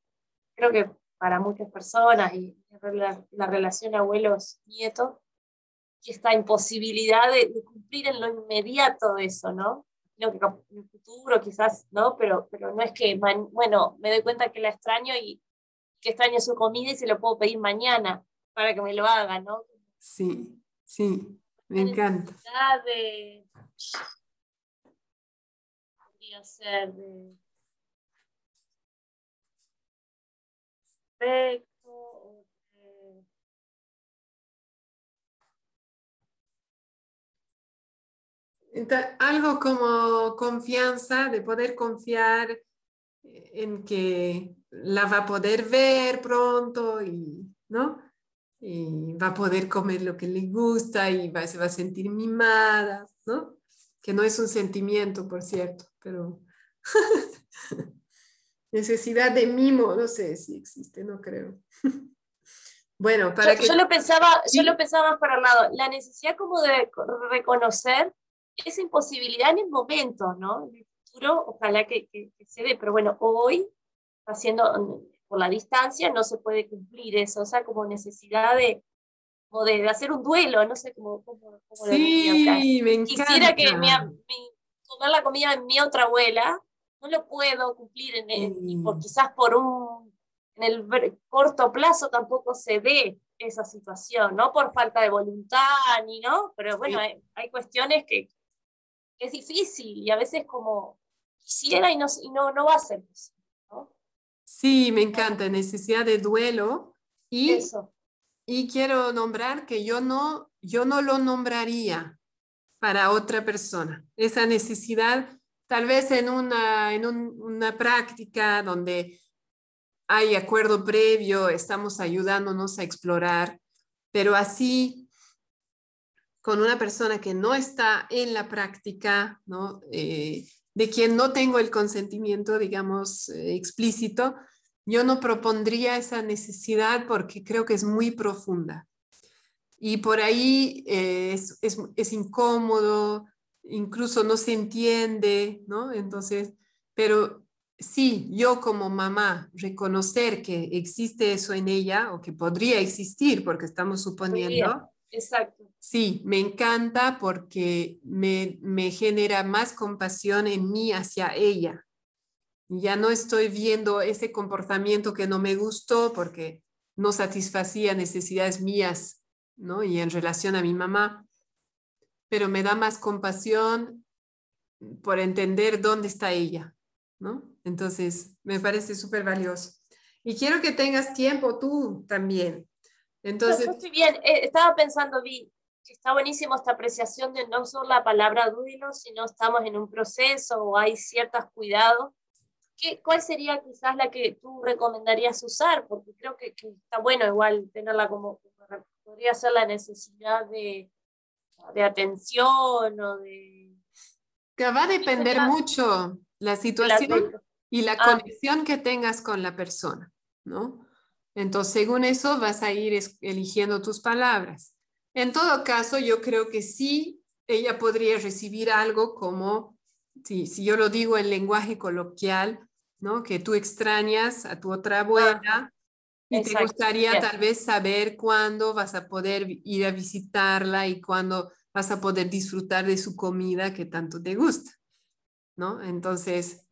Speaker 5: creo que para muchas personas y la, la relación abuelos-nietos, y esta imposibilidad de, cumplir en lo inmediato eso, ¿no? que en el futuro quizás, ¿no? Pero, pero no es que, bueno, me doy cuenta que la extraño y que extraño su comida y se lo puedo pedir mañana para que me lo haga, ¿no?
Speaker 1: Sí, sí, me encanta.
Speaker 5: De, podría ser de
Speaker 1: algo como confianza, de poder confiar en que la va a poder ver pronto y, ¿no? Y va a poder comer lo que le gusta y va, se va a sentir mimada, ¿no? Que no es un sentimiento, por cierto, pero necesidad de mimo, no sé si existe, no creo. bueno, para
Speaker 5: yo, que... Yo lo pensaba, yo lo pensaba más para el lado, la necesidad como de reconocer esa imposibilidad en el momento, ¿no? ojalá que, se dé, pero bueno, hoy, haciendo por la distancia, no se puede cumplir eso, o sea, como necesidad de, de, hacer un duelo, no sé cómo, cómo,
Speaker 1: sí, me encanta.
Speaker 5: Quisiera que mi, comer la comida de mi otra abuela, no lo puedo cumplir, en, por, quizás por un, en el corto plazo tampoco se dé esa situación, no por falta de voluntad, ni no, pero bueno, hay, hay, cuestiones que, que, es difícil y a veces como quisiera y no, y no, no va a ser
Speaker 1: Sí, me encanta, necesidad de duelo. Y, y quiero nombrar que yo no, yo no lo nombraría para otra persona. Esa necesidad, tal vez en una, en una práctica donde hay acuerdo previo, estamos ayudándonos a explorar, pero así con una persona que no está en la práctica, ¿no? Eh, de quien no tengo el consentimiento, digamos, eh, explícito, yo no propondría esa necesidad porque creo que es muy profunda. Y por ahí eh, es, es, es, incómodo, incluso no se entiende, ¿no? Entonces, pero sí, yo como mamá, reconocer que existe eso en ella o que podría existir, porque estamos suponiendo,
Speaker 5: Exacto.
Speaker 1: Sí, me encanta porque me, genera más compasión en mí hacia ella. Ya no estoy viendo ese comportamiento que no me gustó porque no satisfacía necesidades mías, ¿no? Y en relación a mi mamá, pero me da más compasión por entender dónde está ella, ¿no? Entonces, me parece súper valioso. Y quiero que tengas tiempo tú también entonces,
Speaker 5: estoy bien, eh, estaba pensando, Vi, que está buenísimo esta apreciación de no solo la palabra duelo, sino estamos en un proceso o hay ciertos cuidados. ¿Qué, ¿Cuál sería quizás la que tú recomendarías usar? Porque creo que, está bueno igual tenerla como, podría ser la necesidad de, de atención o de...
Speaker 1: Que va a depender mucho la situación y la
Speaker 5: Ah.
Speaker 1: conexión que tengas con la persona, ¿no? Entonces, según eso, vas a ir eligiendo tus palabras. En todo caso, yo creo que sí, ella podría recibir algo como, si, si yo lo digo en lenguaje coloquial, ¿no? Que tú extrañas a tu otra abuela y te gustaría tal vez saber cuándo vas a poder ir a visitarla y cuándo vas a poder disfrutar de su comida que tanto te gusta, ¿no? Entonces,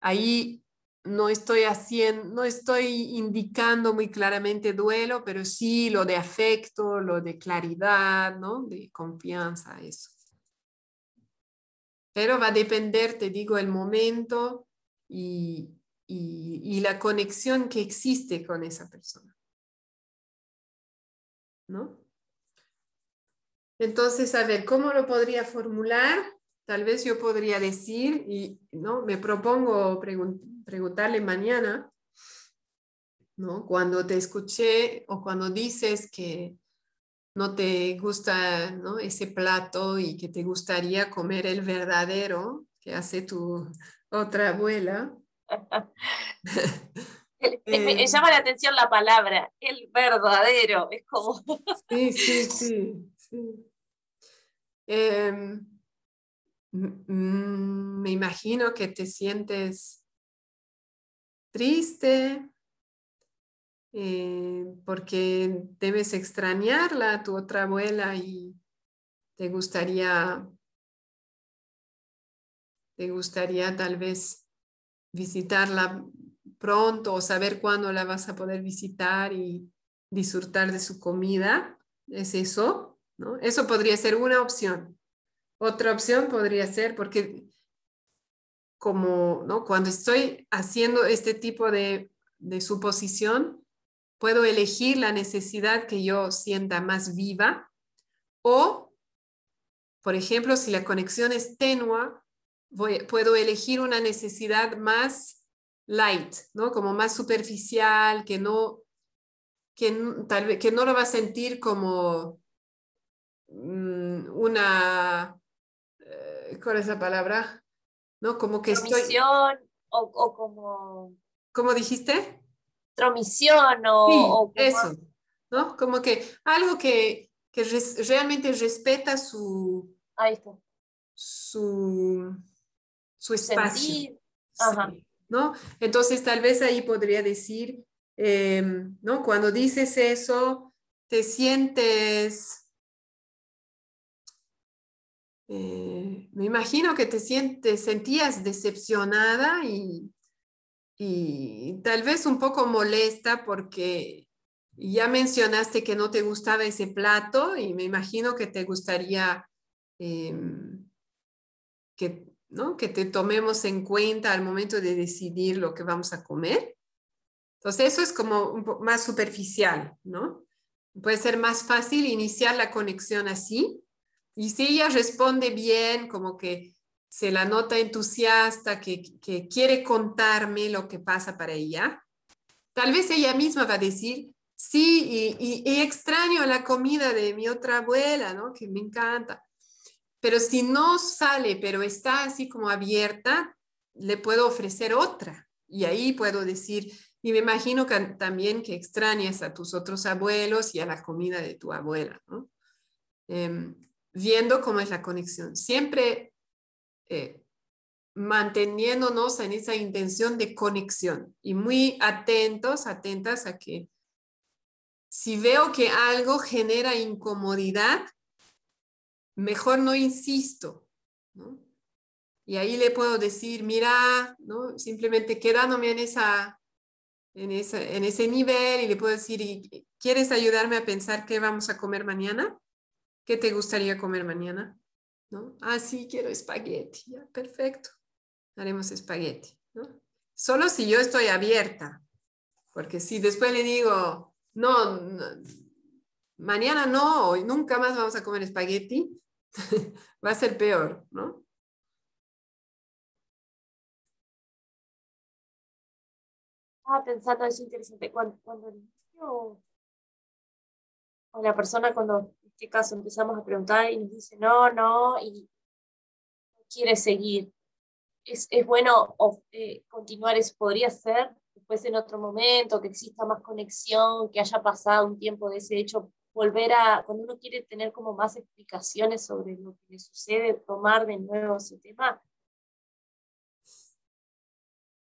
Speaker 1: ahí no estoy haciendo, no estoy indicando muy claramente duelo, pero sí lo de afecto, lo de claridad, ¿no? De confianza, eso. Pero va a depender, te digo, el momento y, y, y la conexión que existe con esa persona. ¿No? Entonces, a ver, ¿cómo lo podría formular? Tal vez yo podría decir, y no, me propongo pregun- preguntarle mañana, ¿no? Cuando te escuché o cuando dices que no te gusta ¿no? ese plato y que te gustaría comer el verdadero que hace tu otra abuela.
Speaker 5: El- me,
Speaker 1: Eh.
Speaker 5: llama la atención la palabra, el verdadero. Es como.
Speaker 1: Sí, sí, sí, sí. Em, me imagino que te sientes triste eh, porque debes extrañarla, a tu otra abuela, y te gustaría, te gustaría tal vez visitarla pronto o saber cuándo la vas a poder visitar y disfrutar de su comida. ¿Es eso? ¿No? Eso podría ser una opción. Otra opción podría ser porque como ¿no? cuando estoy haciendo este tipo de, de suposición, puedo elegir la necesidad que yo sienta más viva o, por ejemplo, si la conexión es tenua, voy- puedo elegir una necesidad más light, ¿no? Como más superficial, que no, que tal vez, que no lo va a sentir como mm, una, ¿cuál es la palabra? ¿No? Como que estoy,
Speaker 5: Tromisión o, o como.
Speaker 1: ¿cómo dijiste?
Speaker 5: Tromisión o.
Speaker 1: Sí,
Speaker 5: o como-
Speaker 1: eso, ¿no? Como que algo que, que res- realmente respeta su,
Speaker 5: Ahí está.
Speaker 1: su, su espacio.
Speaker 5: Ajá.
Speaker 1: Sí, ¿no? Entonces tal vez ahí podría decir, em, ¿no? Cuando dices eso, te sientes, eh, me imagino que te sientes, sentías decepcionada y, y tal vez un poco molesta porque ya mencionaste que no te gustaba ese plato y me imagino que te gustaría em, que, ¿no? que te tomemos en cuenta al momento de decidir lo que vamos a comer. Entonces eso es como más superficial, ¿no? Puede ser más fácil iniciar la conexión así. Y si ella responde bien, como que se la nota entusiasta, que, que quiere contarme lo que pasa para ella, tal vez ella misma va a decir, sí, y, y- y extraño la comida de mi otra abuela, ¿no? Que me encanta. Pero si no sale, pero está así como abierta, le puedo ofrecer otra. Y ahí puedo decir, y me imagino que también que extrañas a tus otros abuelos y a la comida de tu abuela, ¿no? Em, viendo cómo es la conexión. Siempre eh, manteniéndonos en esa intención de conexión y muy atentos, atentas a que si veo que algo genera incomodidad, mejor no insisto. Y ahí le puedo decir, mira, ¿no? Simplemente quedándome en, esa, en, esa, en ese nivel y le puedo decir, "¿Y- ¿quieres ayudarme a pensar qué vamos a comer mañana? ¿Qué te gustaría comer mañana? ¿No? Ah, sí, quiero espagueti. Ya, perfecto. Haremos espagueti, ¿no? Solo si yo estoy abierta, porque si después le digo, no, no, mañana no, hoy nunca más vamos a comer espagueti, va a ser peor, ¿no?
Speaker 5: Estaba pensando, es interesante, cuando, cuando el niño o la persona, cuando caso empezamos a preguntar y nos dice no, no, y no quiere seguir, es, bueno eh, continuar eso, podría ser después en otro momento, que exista más conexión, que haya pasado un tiempo de ese hecho, volver a, cuando uno quiere tener como más explicaciones sobre lo que le sucede, tomar de nuevo ese tema.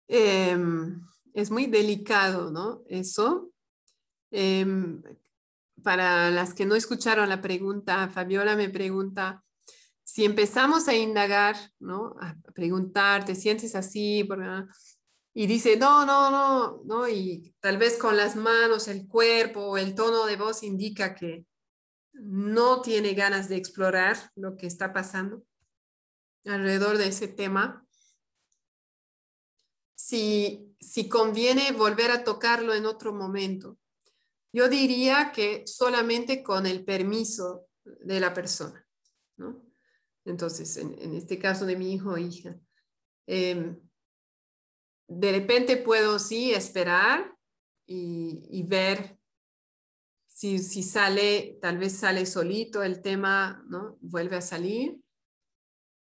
Speaker 1: Em, es muy delicado, ¿no? Eso. Em, para las que no escucharon la pregunta, Fabiola me pregunta, si empezamos a indagar, ¿no? A preguntar, ¿te sientes así? Y dice, no, no, no, no, y tal vez con las manos, el cuerpo el tono de voz indica que no tiene ganas de explorar lo que está pasando alrededor de ese tema. Si, si conviene volver a tocarlo en otro momento. Yo diría que solamente con el permiso de la persona, ¿no? Entonces, en, este caso de mi hijo o hija, em, de repente puedo sí esperar y, ver si, si, sale, tal vez sale solito el tema, ¿no? Vuelve a salir.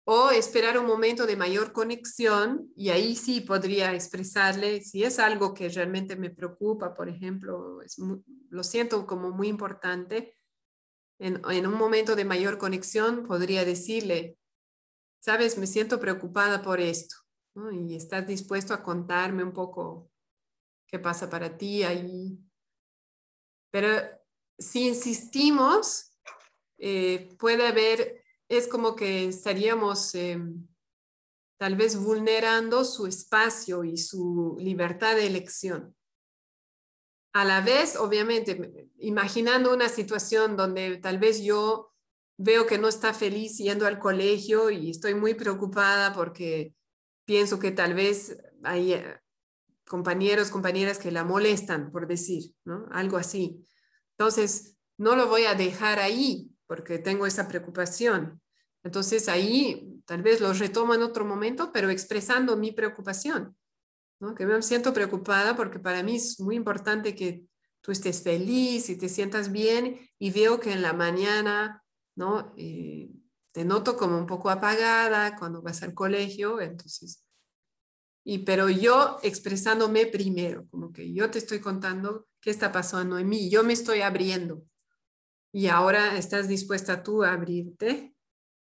Speaker 1: O esperar un momento de mayor conexión y ahí sí podría expresarle si es algo que realmente me preocupa, por ejemplo, lo siento como muy importante, en, un momento de mayor conexión podría decirle, sabes, me siento preocupada por esto, y estás dispuesto a contarme un poco qué pasa para ti ahí. Pero si insistimos, eh, puede haber, es como que estaríamos em, tal vez vulnerando su espacio y su libertad de elección a la vez, obviamente, imaginando una situación donde tal vez yo veo que no está feliz yendo al colegio y estoy muy preocupada porque pienso que tal vez hay eh, compañeros, compañeras que la molestan, por decir, ¿no? Algo así. Entonces, no lo voy a dejar ahí porque tengo esa preocupación. Entonces, ahí tal vez lo retomo en otro momento, pero expresando mi preocupación que me siento preocupada porque para mí es muy importante que tú estés feliz y te sientas bien y veo que en la mañana ¿no? Eh, te noto como un poco apagada cuando vas al colegio, entonces, y, pero yo expresándome primero, como que yo te estoy contando qué está pasando en mí, yo me estoy abriendo y ahora estás dispuesta tú a abrirte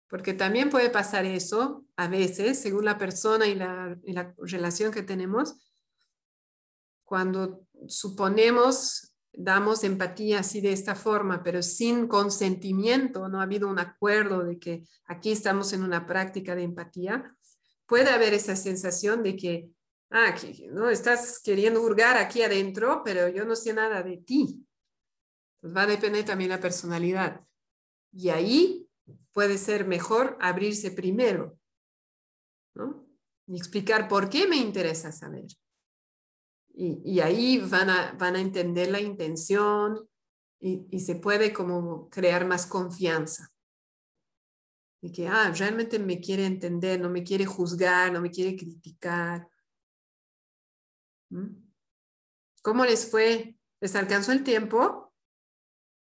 Speaker 1: porque también puede pasar eso a veces, según la persona y la, relación que tenemos, cuando suponemos, damos empatía así de esta forma, pero sin consentimiento, no ha habido un acuerdo de que aquí estamos en una práctica de empatía, puede haber esa sensación de que, ah, no estás queriendo hurgar aquí adentro, pero yo no sé nada de ti. Pues va a depender también la personalidad. Y ahí puede ser mejor abrirse primero, ¿no? Y explicar por qué me interesa saber. Y, ahí van a, van a entender la intención y, y, se puede como crear más confianza. De que, ah, realmente me quiere entender, no me quiere juzgar, no me quiere criticar. ¿Mm? ¿Cómo les fue? ¿Les alcanzó el tiempo?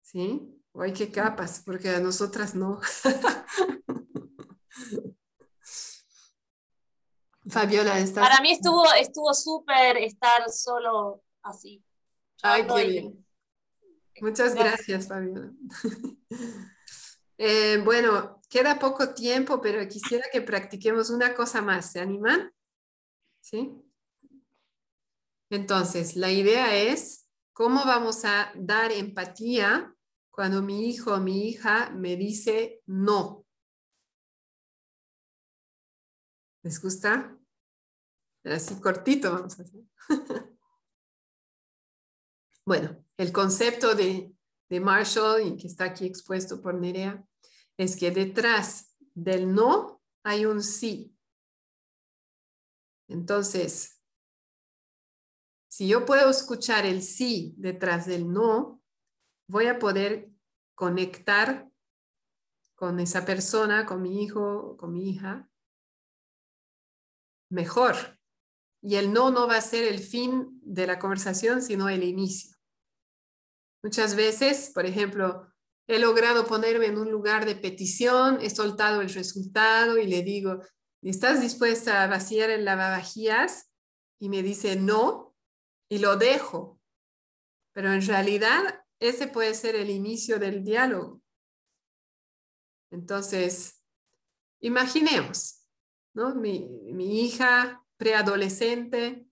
Speaker 1: ¿Sí? Ay, qué capas, porque a nosotras no. Fabiola, ¿estás?
Speaker 5: Para mí estuvo estuvo súper estar solo así.
Speaker 1: Ay, qué bien. Muchas gracias, Fabiola. Eh, bueno, queda poco tiempo, pero quisiera que practiquemos una cosa más. ¿Se animan? ¿Sí? Entonces, la idea es cómo vamos a dar empatía cuando mi hijo o mi hija me dice no. ¿Les gusta? Así cortito vamos a hacer. bueno, el concepto de, de Marshall, y que está aquí expuesto por Nerea, es que detrás del no hay un sí. Entonces, si yo puedo escuchar el sí detrás del no, voy a poder conectar con esa persona, con mi hijo, con mi hija, mejor. Y el no no va a ser el fin de la conversación, sino el inicio. Muchas veces, por ejemplo, he logrado ponerme en un lugar de petición, he soltado el resultado y le digo, ¿estás dispuesta a vaciar el lavavajillas? Y me dice no, y lo dejo. Pero en realidad ese puede ser el inicio del diálogo. Entonces, imaginemos, ¿no? Mi, hija preadolescente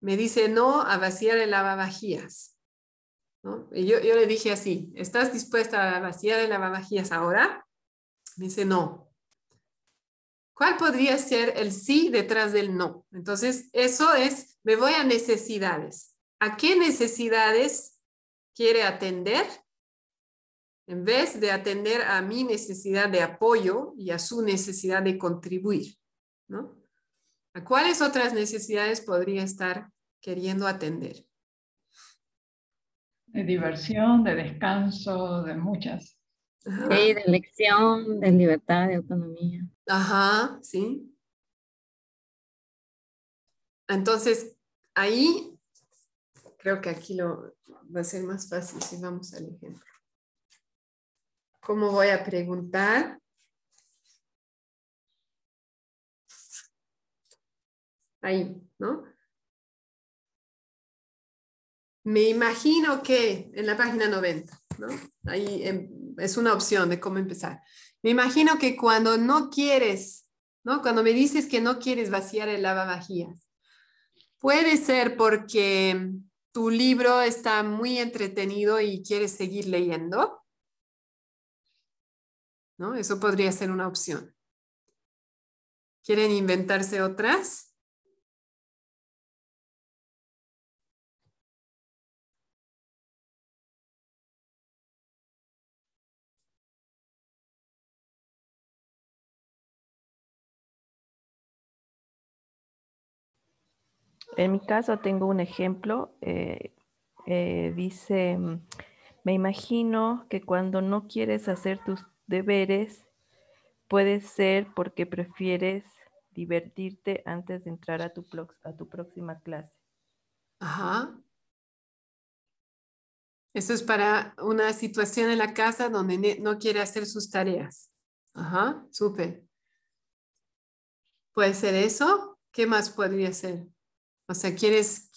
Speaker 1: me dice no a vaciar el lavavajillas. ¿no? Yo, yo le dije así, ¿estás dispuesta a vaciar el lavavajillas ahora? Me dice no. ¿Cuál podría ser el sí detrás del no? Entonces, eso es, me voy a necesidades. ¿A qué necesidades quiere atender? En vez de atender a mi necesidad de apoyo y a su necesidad de contribuir, ¿no? ¿A cuáles otras necesidades podría estar queriendo atender?
Speaker 4: De diversión, de descanso, de muchas.
Speaker 3: Sí, de elección, de libertad, de autonomía.
Speaker 1: Ajá, sí. Entonces, ahí creo que aquí lo va a ser más fácil si vamos al ejemplo. ¿Cómo voy a preguntar? Ahí, ¿no? Me imagino que en la página 90, ¿no? Ahí em, es una opción de cómo empezar. Me imagino que cuando no quieres, ¿no? Cuando me dices que no quieres vaciar el lavavajillas, puede ser porque tu libro está muy entretenido y quieres seguir leyendo. ¿No? Eso podría ser una opción. ¿Quieren inventarse otras?
Speaker 6: En mi caso tengo un ejemplo. Eh, eh, dice, me imagino que cuando no quieres hacer tus deberes, puede ser porque prefieres divertirte antes de entrar a tu, a tu próxima clase.
Speaker 1: Ajá. Eso es para una situación en la casa donde no quiere hacer sus tareas. Ajá, súper. ¿Puede ser eso? ¿Qué más podría ser? O sea, ¿quieres,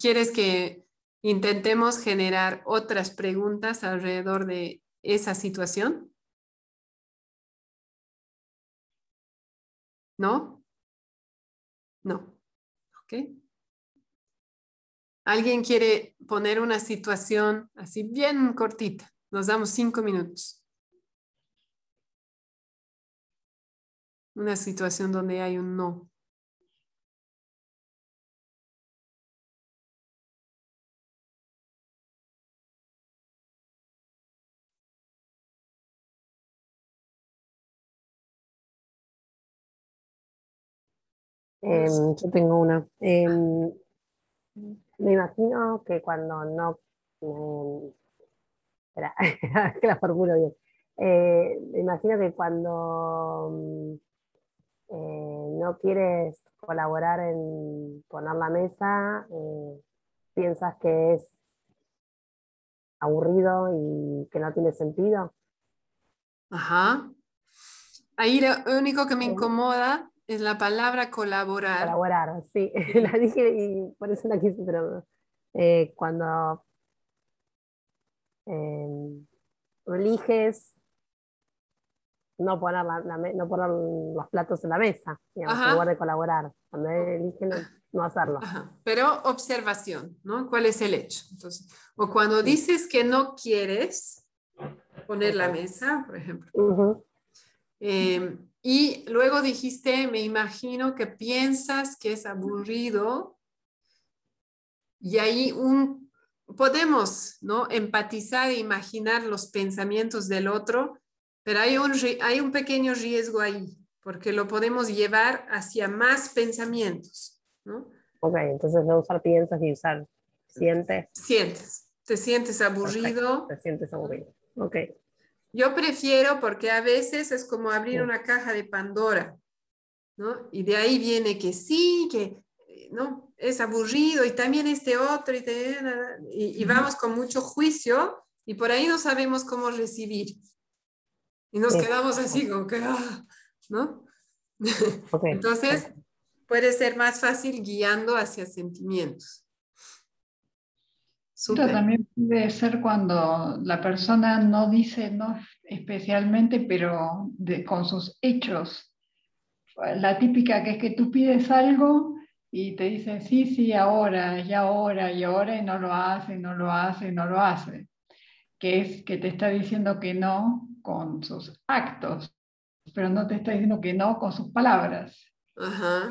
Speaker 1: ¿quieres que intentemos generar otras preguntas alrededor de esa situación? ¿No? No. ¿Ok? ¿Alguien quiere poner una situación así bien cortita? Nos damos cinco minutos. Una situación donde hay un no.
Speaker 2: Em, yo tengo una. Em, me imagino que cuando no... espera, que la formulo bien. Eh, me imagino que cuando eh, no quieres colaborar en poner la mesa, eh, piensas que es aburrido y que no tiene sentido.
Speaker 1: Ajá. Ahí lo único que me incomoda es la palabra colaborar.
Speaker 2: Colaborar, sí. la dije y por eso la quise, pero eh, cuando em, eliges no poner, no poner los platos en la mesa, digamos, en lugar de colaborar. Cuando eliges no, hacerlo.
Speaker 1: Pero observación, ¿no? ¿Cuál es el hecho? Entonces, o cuando dices que no quieres poner la mesa, por ejemplo. Y luego dijiste, me imagino que piensas que es aburrido. Y ahí un, podemos ¿no? empatizar e imaginar los pensamientos del otro, pero hay un, hay un pequeño riesgo ahí, porque lo podemos llevar hacia más pensamientos. ¿no?
Speaker 2: Ok, entonces no usar piensas y usar sientes.
Speaker 1: Sientes, te sientes aburrido.
Speaker 2: Te sientes aburrido. Ok.
Speaker 1: Yo prefiero porque a veces es como abrir una caja de Pandora, ¿no? Y de ahí viene que sí, que no, es aburrido y también este otro y, y, vamos con mucho juicio y por ahí no sabemos cómo recibir. Y nos quedamos así como que, ah, ¿no? Entonces, puede ser más fácil guiando hacia sentimientos.
Speaker 4: Esto también puede ser cuando la persona no dice no especialmente, pero con sus hechos. La típica que es que tú pides algo y te dicen sí, sí, ahora, y ahora, y ahora, y no lo hace, no lo hace, no lo hace. Que es que te está diciendo que no con sus actos, pero no te está diciendo que no con sus palabras. Ajá.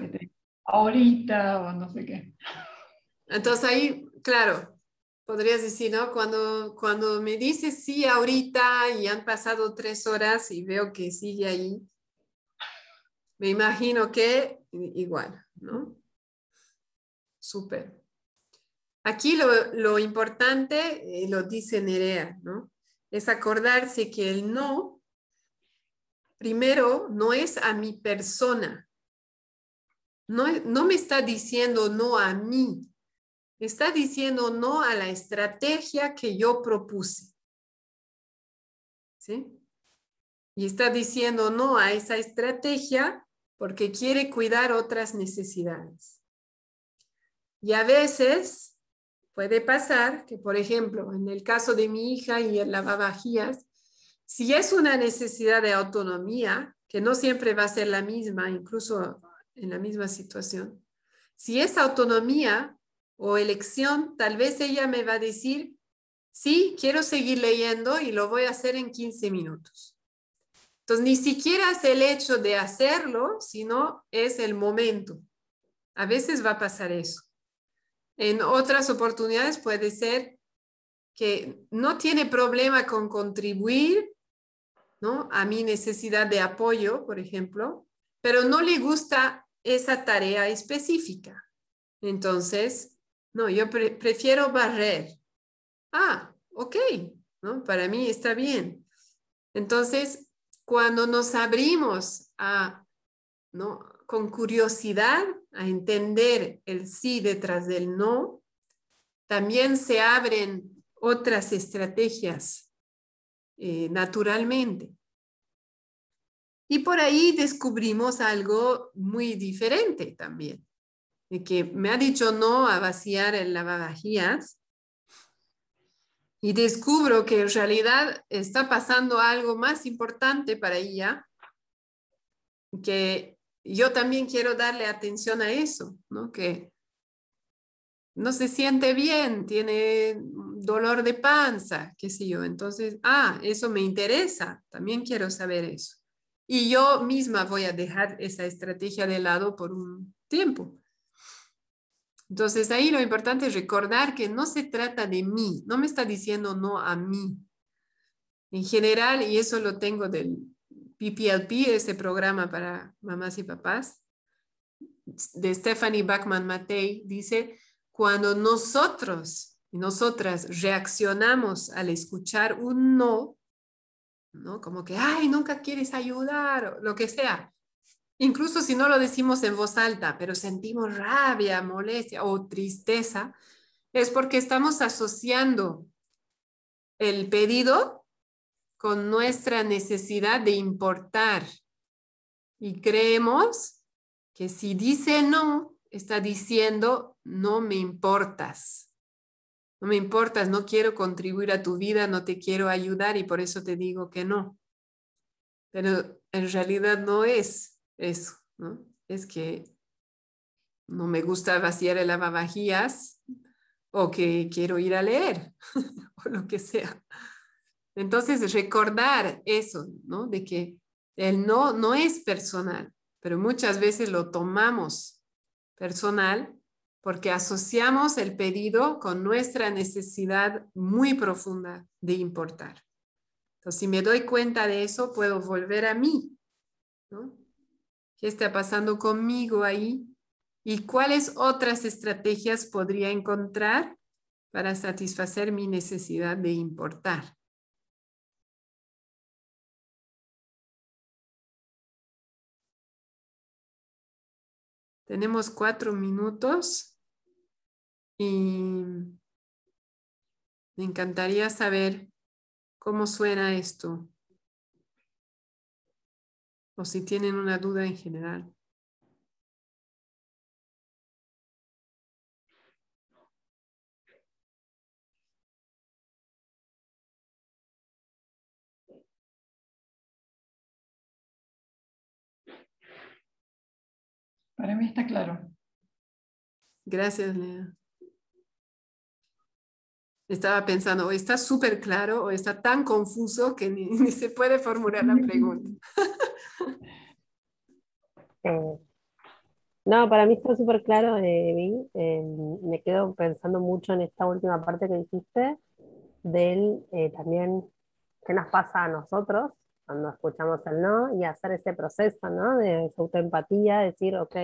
Speaker 4: ahorita o no sé qué.
Speaker 1: Entonces ahí, claro, podrías decir, ¿no? Cuando, cuando me dices sí ahorita y han pasado tres horas y veo que sigue ahí, me imagino que igual, ¿no? Súper. Aquí lo, lo importante, eh, lo dice Nerea, ¿no? Es acordarse que el no, primero, no es a mi persona. No, no me está diciendo no a mí, está diciendo no a la estrategia que yo propuse. ¿Sí? Y está diciendo no a esa estrategia porque quiere cuidar otras necesidades. Y a veces puede pasar que, por ejemplo, en el caso de mi hija y el lavavajillas, si es una necesidad de autonomía, que no siempre va a ser la misma, incluso en la misma situación, si esa autonomía o elección, tal vez ella me va a decir, sí, quiero seguir leyendo y lo voy a hacer en 15 minutos. Entonces, ni siquiera es el hecho de hacerlo, sino es el momento. A veces va a pasar eso. En otras oportunidades puede ser que no tiene problema con contribuir ¿no? a mi necesidad de apoyo, por ejemplo, pero no le gusta esa tarea específica. Entonces, no, yo prefiero barrer. Ah, ok, ¿no? Para mí está bien. Entonces, cuando nos abrimos a, ¿no? Con curiosidad a entender el sí detrás del no, también se abren otras estrategias eh, naturalmente. Y por ahí descubrimos algo muy diferente también que me ha dicho no a vaciar el lavavajillas y descubro que en realidad está pasando algo más importante para ella, que yo también quiero darle atención a eso, ¿no? Que no se siente bien, tiene dolor de panza, qué sé yo. Entonces, ah, eso me interesa, también quiero saber eso. Y yo misma voy a dejar esa estrategia de lado por un tiempo. Entonces ahí lo importante es recordar que no se trata de mí, no me está diciendo no a mí. En general, y eso lo tengo del PPLP, ese programa para mamás y papás, de Stephanie Bachman Matei, dice, cuando nosotros y nosotras reaccionamos al escuchar un no, ¿no? Como que, ay, nunca quieres ayudar, o lo que sea, Incluso si no lo decimos en voz alta, pero sentimos rabia, molestia o tristeza, es porque estamos asociando el pedido con nuestra necesidad de importar. Y creemos que si dice no, está diciendo no me importas. No me importas, no quiero contribuir a tu vida, no te quiero ayudar y por eso te digo que no. Pero en realidad no es eso, ¿no? Es que no me gusta vaciar el lavavajillas o que quiero ir a leer o lo que sea. Entonces, recordar eso, ¿no? De que el no no es personal, pero muchas veces lo tomamos personal porque asociamos el pedido con nuestra necesidad muy profunda de importar. Entonces, si me doy cuenta de eso, puedo volver a mí, ¿no? ¿Qué está pasando conmigo ahí? ¿Y cuáles otras estrategias podría encontrar para satisfacer mi necesidad de importar? Tenemos cuatro minutos y me encantaría saber cómo suena esto. O si tienen una duda en general.
Speaker 4: Para mí está claro.
Speaker 1: Gracias, Lea. Estaba pensando, o está súper claro o está tan confuso que ni, se puede formular la pregunta.
Speaker 2: Eh, no, para mí está súper claro, eh, me quedo pensando mucho en esta última parte que dijiste, del eh, también qué nos pasa a nosotros cuando escuchamos el no y hacer ese proceso, ¿no? De autoempatía, decir, ok,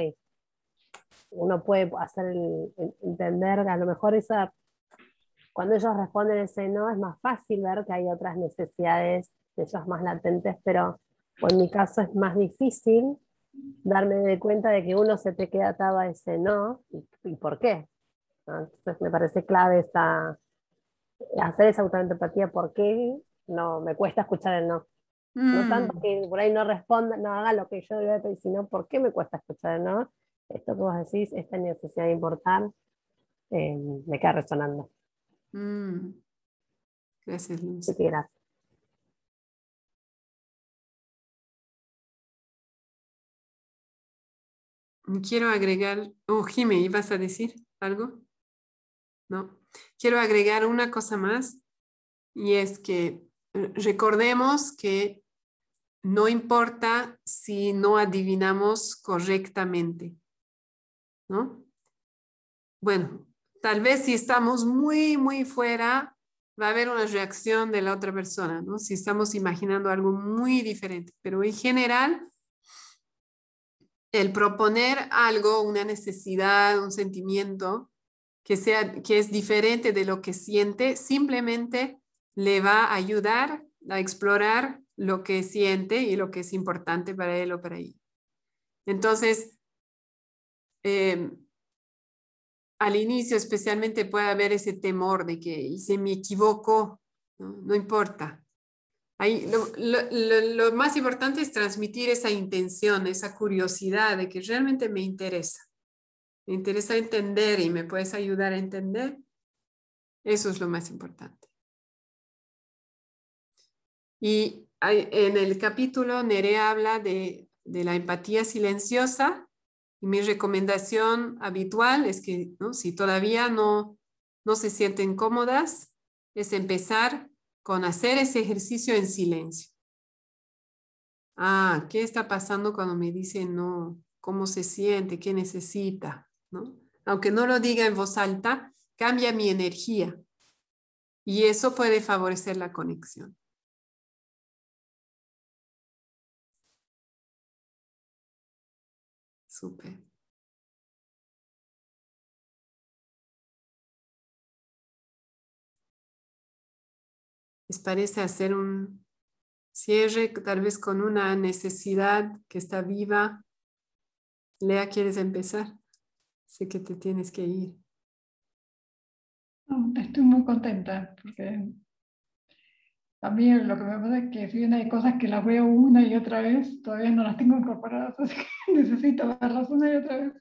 Speaker 2: uno puede hacer el, entender a lo mejor esa, cuando ellos responden ese no, es más fácil ver que hay otras necesidades de ellos más latentes, pero en mi caso es más difícil darme de cuenta de que uno se te queda atado a ese no y, por qué. Entonces me parece clave esa, hacer esa autoempatía, ¿por qué? No, me cuesta escuchar el no. No tanto mm. que por ahí no responda, no haga lo que yo debe pedir, sino por qué me cuesta escuchar, ¿no? Esto que vos decís, esta necesidad de importar, eh, me queda resonando.
Speaker 1: Mm. Gracias, Luz.
Speaker 2: Gracias.
Speaker 1: Quiero agregar, oh, Jimé, ¿ibas a decir algo? No. Quiero agregar una cosa más y es que eh, recordemos que no importa si no adivinamos correctamente, ¿no? Bueno, tal vez si estamos muy, muy fuera, va a haber una reacción de la otra persona, ¿no? Si estamos imaginando algo muy diferente, pero en general, el proponer algo, una necesidad, un sentimiento que, sea, que es diferente de lo que siente, simplemente le va a ayudar a explorar lo que siente y lo que es importante para él o para ella. Entonces, em, al inicio especialmente puede haber ese temor de que se me equivoco, no, importa. Lo, más importante es transmitir esa intención, esa curiosidad de que realmente me interesa. Me interesa entender y me puedes ayudar a entender. Eso es lo más importante. Y en el capítulo Nerea habla de, la empatía silenciosa y mi recomendación habitual es que si todavía no, no se sienten cómodas, es empezar con hacer ese ejercicio en silencio. Ah, ¿qué está pasando cuando me dicen no? ¿Cómo se siente? ¿Qué necesita? ¿No? Aunque no lo diga en voz alta, cambia mi energía. Y eso puede favorecer la conexión. Súper. ¿Les parece hacer un cierre tal vez con una necesidad que está viva? Lea, ¿quieres empezar? Sé que te tienes que ir.
Speaker 4: estoy muy contenta porque a mí lo que me pasa es que si bien hay cosas que las veo una y otra vez, todavía no las tengo incorporadas, así que necesito verlas una y otra vez.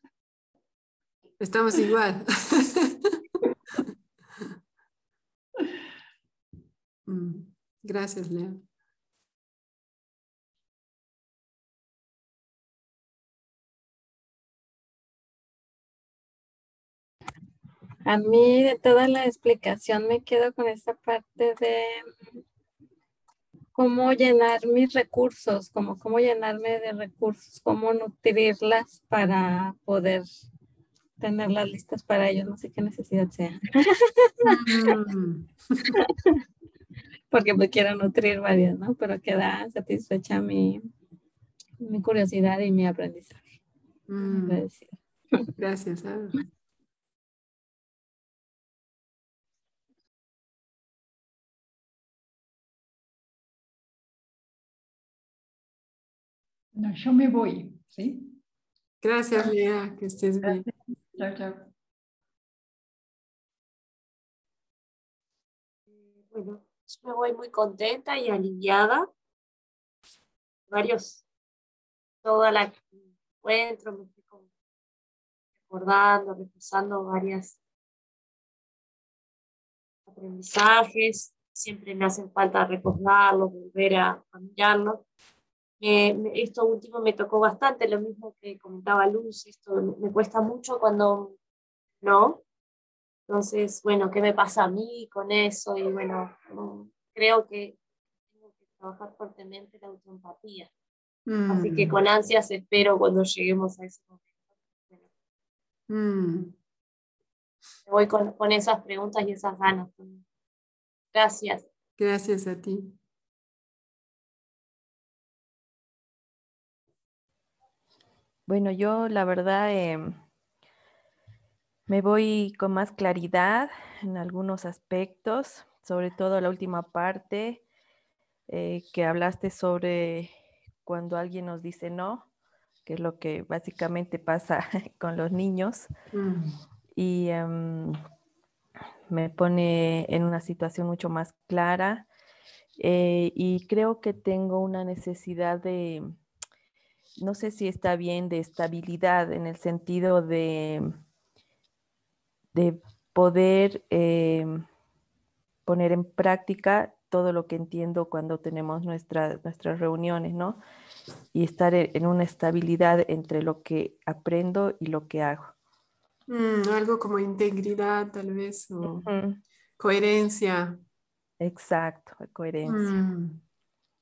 Speaker 1: Estamos igual. Mm, gracias, Leo.
Speaker 3: A mí de toda la explicación me quedo con esa parte de cómo llenar mis recursos, como cómo llenarme de recursos, cómo nutrirlas para poder tenerlas listas para ellos, no sé qué necesidad sea. Mm. Porque me quiero nutrir varias, ¿no? Pero queda satisfecha mi, mi curiosidad y mi aprendizaje.
Speaker 1: Mm. Gracias.
Speaker 4: No, yo me voy, ¿sí?
Speaker 1: Gracias, Lea, que estés bien.
Speaker 4: Chao, chao.
Speaker 5: Bueno, yo me voy muy contenta y aliviada. Varios toda la encuentro, me estoy recordando, repasando varias aprendizajes, siempre me hacen falta recordarlos, volver a, mirarlos. Esto último me tocó bastante, lo mismo que comentaba Luz, esto me cuesta mucho cuando no. Entonces, bueno, ¿qué me pasa a mí con eso? Y bueno, creo que tengo que trabajar fuertemente la autoempatía. Así que mm. con ansias espero cuando lleguemos a ese momento. Mm. voy con, con, esas preguntas y esas ganas. Gracias.
Speaker 1: Gracias a ti.
Speaker 6: Bueno, yo la verdad em, me voy con más claridad en algunos aspectos, sobre todo la última parte eh, que hablaste sobre cuando alguien nos dice no, que es lo que básicamente pasa con los niños. Mm. Y em, me pone en una situación mucho más clara. Eh, y creo que tengo una necesidad de, no sé si está bien, de estabilidad en el sentido de, de poder em, poner en práctica todo lo que entiendo cuando tenemos nuestras reuniones, ¿no? Y estar e, en una estabilidad entre lo que aprendo y lo que hago.
Speaker 1: Mm, algo como integridad, tal vez, o coherencia.
Speaker 6: Exacto, coherencia. Mm.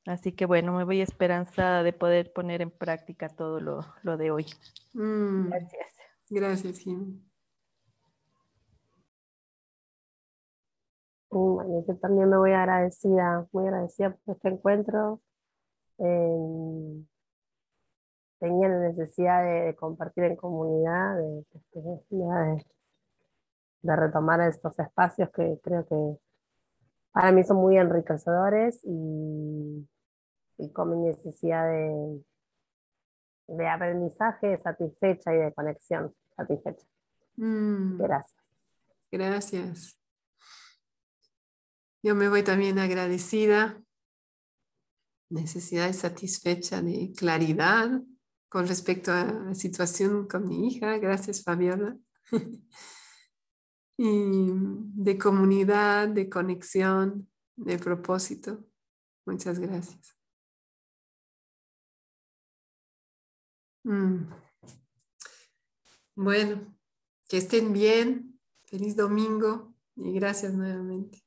Speaker 6: Así que bueno, me voy esperanzada de poder poner en práctica todo lo, de hoy.
Speaker 1: Mm. Gracias. Gracias, Jim.
Speaker 2: Bueno, yo también me voy agradecida, muy agradecida por este encuentro. Em, tenía la necesidad de, compartir en comunidad, de, de, retomar estos espacios que creo que para mí son muy enriquecedores y, con mi necesidad de, de aprendizaje satisfecha y de conexión satisfecha. Mm. Gracias.
Speaker 1: Gracias. Yo me voy también agradecida, necesidad satisfecha de claridad con respecto a la situación con mi hija. Gracias, Fabiola. y de comunidad, de conexión, de propósito. Muchas gracias. Mm. Bueno, que estén bien. Feliz domingo y gracias nuevamente.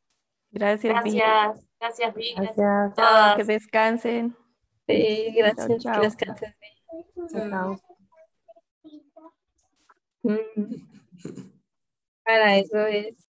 Speaker 6: Gracias.
Speaker 5: Gracias, gracias, Vic.
Speaker 2: Gracias.
Speaker 6: Que descansen.
Speaker 3: Sí, gracias. Chao, Que descansen.
Speaker 2: Chao.
Speaker 3: Mm. Para eso es